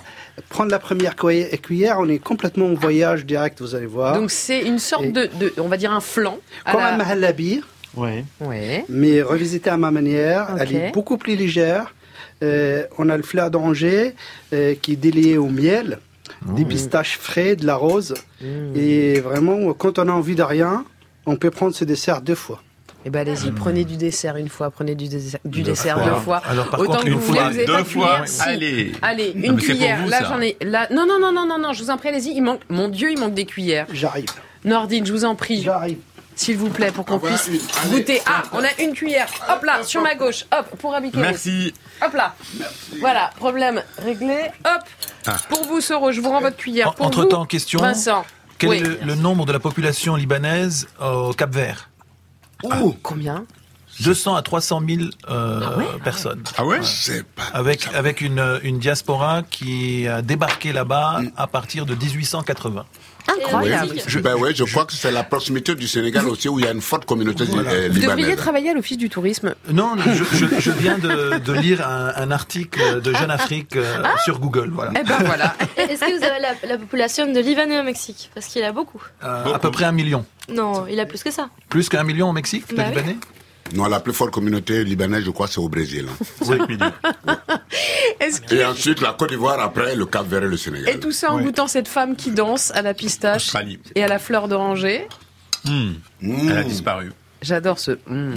prendre la première cuillère, on est complètement en voyage direct, vous allez voir. Donc, c'est une sorte de, de- on va dire un flan. Comme la- un mahalabi, Ouais. Ouais. mais revisité à ma manière. Elle est beaucoup plus légère. Euh, on a le fleur d'oranger euh, qui est délié au miel, des pistaches frais, de la rose. Et vraiment, quand on a envie de rien, on peut prendre ce dessert deux fois. Eh ben allez-y, prenez du dessert une fois, prenez du dessert, du Deux dessert fois. deux fois. Alors, par Autant contre, que une vous voulez, vous deux fois. Si. allez. Allez, une cuillère. vous, là, j'en ai. Là, non, non, non, non, non, non. Je vous en prie, allez-y. Il manque. Mon Dieu, il manque des cuillères. J'arrive. Nordine, je vous en prie. J'arrive. S'il vous plaît, pour qu'on voilà puisse une. Goûter. Ah, on a une cuillère. Hop là, sur ma gauche. Hop, pour habiter. Merci. Hop là. Voilà, problème réglé. Hop. Ah. Pour vous, Soro, je vous rends votre cuillère. Pour Entre vous, temps, question. Vincent. Quel Oui. est le, le nombre de la population libanaise au Cap Vert Oh, combien 200 à 300 000 euh, personnes. Ah ouais Avec, avec une, une diaspora qui a débarqué là-bas à partir de 1880. Incroyable. Oui, je, ben ouais, je crois que c'est la proximité du Sénégal aussi où il y a une forte communauté euh, Vous devriez libanaise. travailler à l'Office du tourisme. Non, je, je, je viens de, de lire un, un article de Jeune Afrique euh, sur Google. Voilà. Eh ben voilà. Est-ce que vous avez la, la population de Libanais au Mexique? Parce qu'il y a beaucoup. Euh, à peu près un million. Non, il a plus que ça. Plus qu'un million au Mexique, de Bah oui. Libanais? Non, la plus forte communauté libanaise, je crois, c'est au Brésil. hein. 5 millions. Est-ce que- Et ensuite, la Côte d'Ivoire, après, le Cap Vert et le Sénégal. Et tout ça en goûtant cette femme qui danse à la pistache Australie. et à la fleur d'oranger. Hmm. Mmh. Elle a disparu. J'adore ce. mm.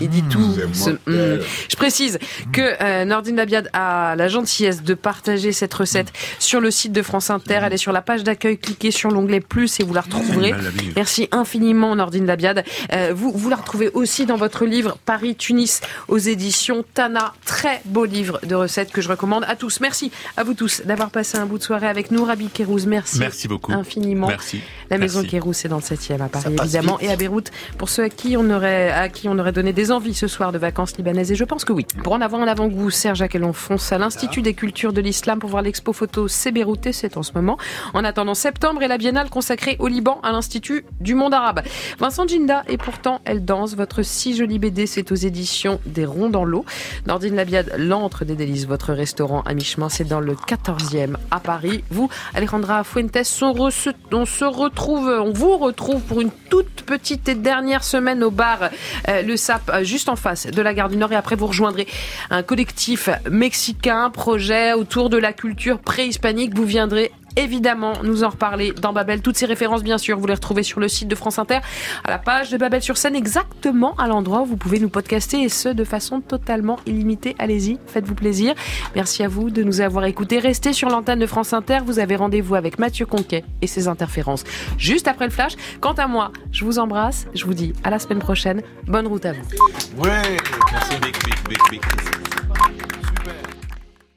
Il dit tout. ce mm. Je précise que euh, Nordine Labiade a la gentillesse de partager cette recette sur le site de France Inter. Elle est sur la page d'accueil. Cliquez sur l'onglet plus et vous la retrouverez. Merci infiniment Nordine Labiade. Euh, vous, vous la retrouvez aussi dans votre livre Paris-Tunis aux éditions Tana. Très beau livre de recettes que je recommande à tous. Merci à vous tous d'avoir passé un bout de soirée avec nous. Rabi Kérouz, merci. Merci beaucoup. Infiniment. Merci. La maison. Kérouz, c'est dans le 7e à Paris, évidemment, vite. et à Beyrouth, pour à qui, on aurait, à qui on aurait donné des envies ce soir de vacances libanaises. Et je pense que oui. Pour en avoir un avant-goût, Serge Aquelon fonce à l'Institut des cultures de l'islam pour voir l'expo photo et c'est en ce moment. En attendant septembre et la biennale consacrée au Liban à l'Institut du monde arabe. Vincent Ginda, et pourtant, elle danse. Votre si jolie BD, c'est aux éditions des Ronds dans l'eau. Nordine Labiade, l'antre des délices, votre restaurant à mi-chemin, c'est dans le 14e à Paris. Vous, Alejandra Fuentes, on se retrouve, on vous retrouve pour une toute petite et dernière semaine au bar euh, Le Sap, euh, juste en face de la gare du Nord. Et après, vous rejoindrez un collectif mexicain, projet autour de la culture préhispanique. Vous viendrez évidemment nous en reparler dans Babel. Toutes ces références, bien sûr, vous les retrouvez sur le site de France Inter, à la page de Babel sur scène, exactement à l'endroit où vous pouvez nous podcaster et ce, de façon totalement illimitée. Allez-y, faites-vous plaisir. Merci à vous de nous avoir écoutés. Restez sur l'antenne de France Inter. Vous avez rendez-vous avec Mathieu Conquet et ses interférences juste après le flash. Quant à moi, je vous embrasse. Je vous dis à la semaine prochaine. Bonne route à vous. Ouais. Merci, big.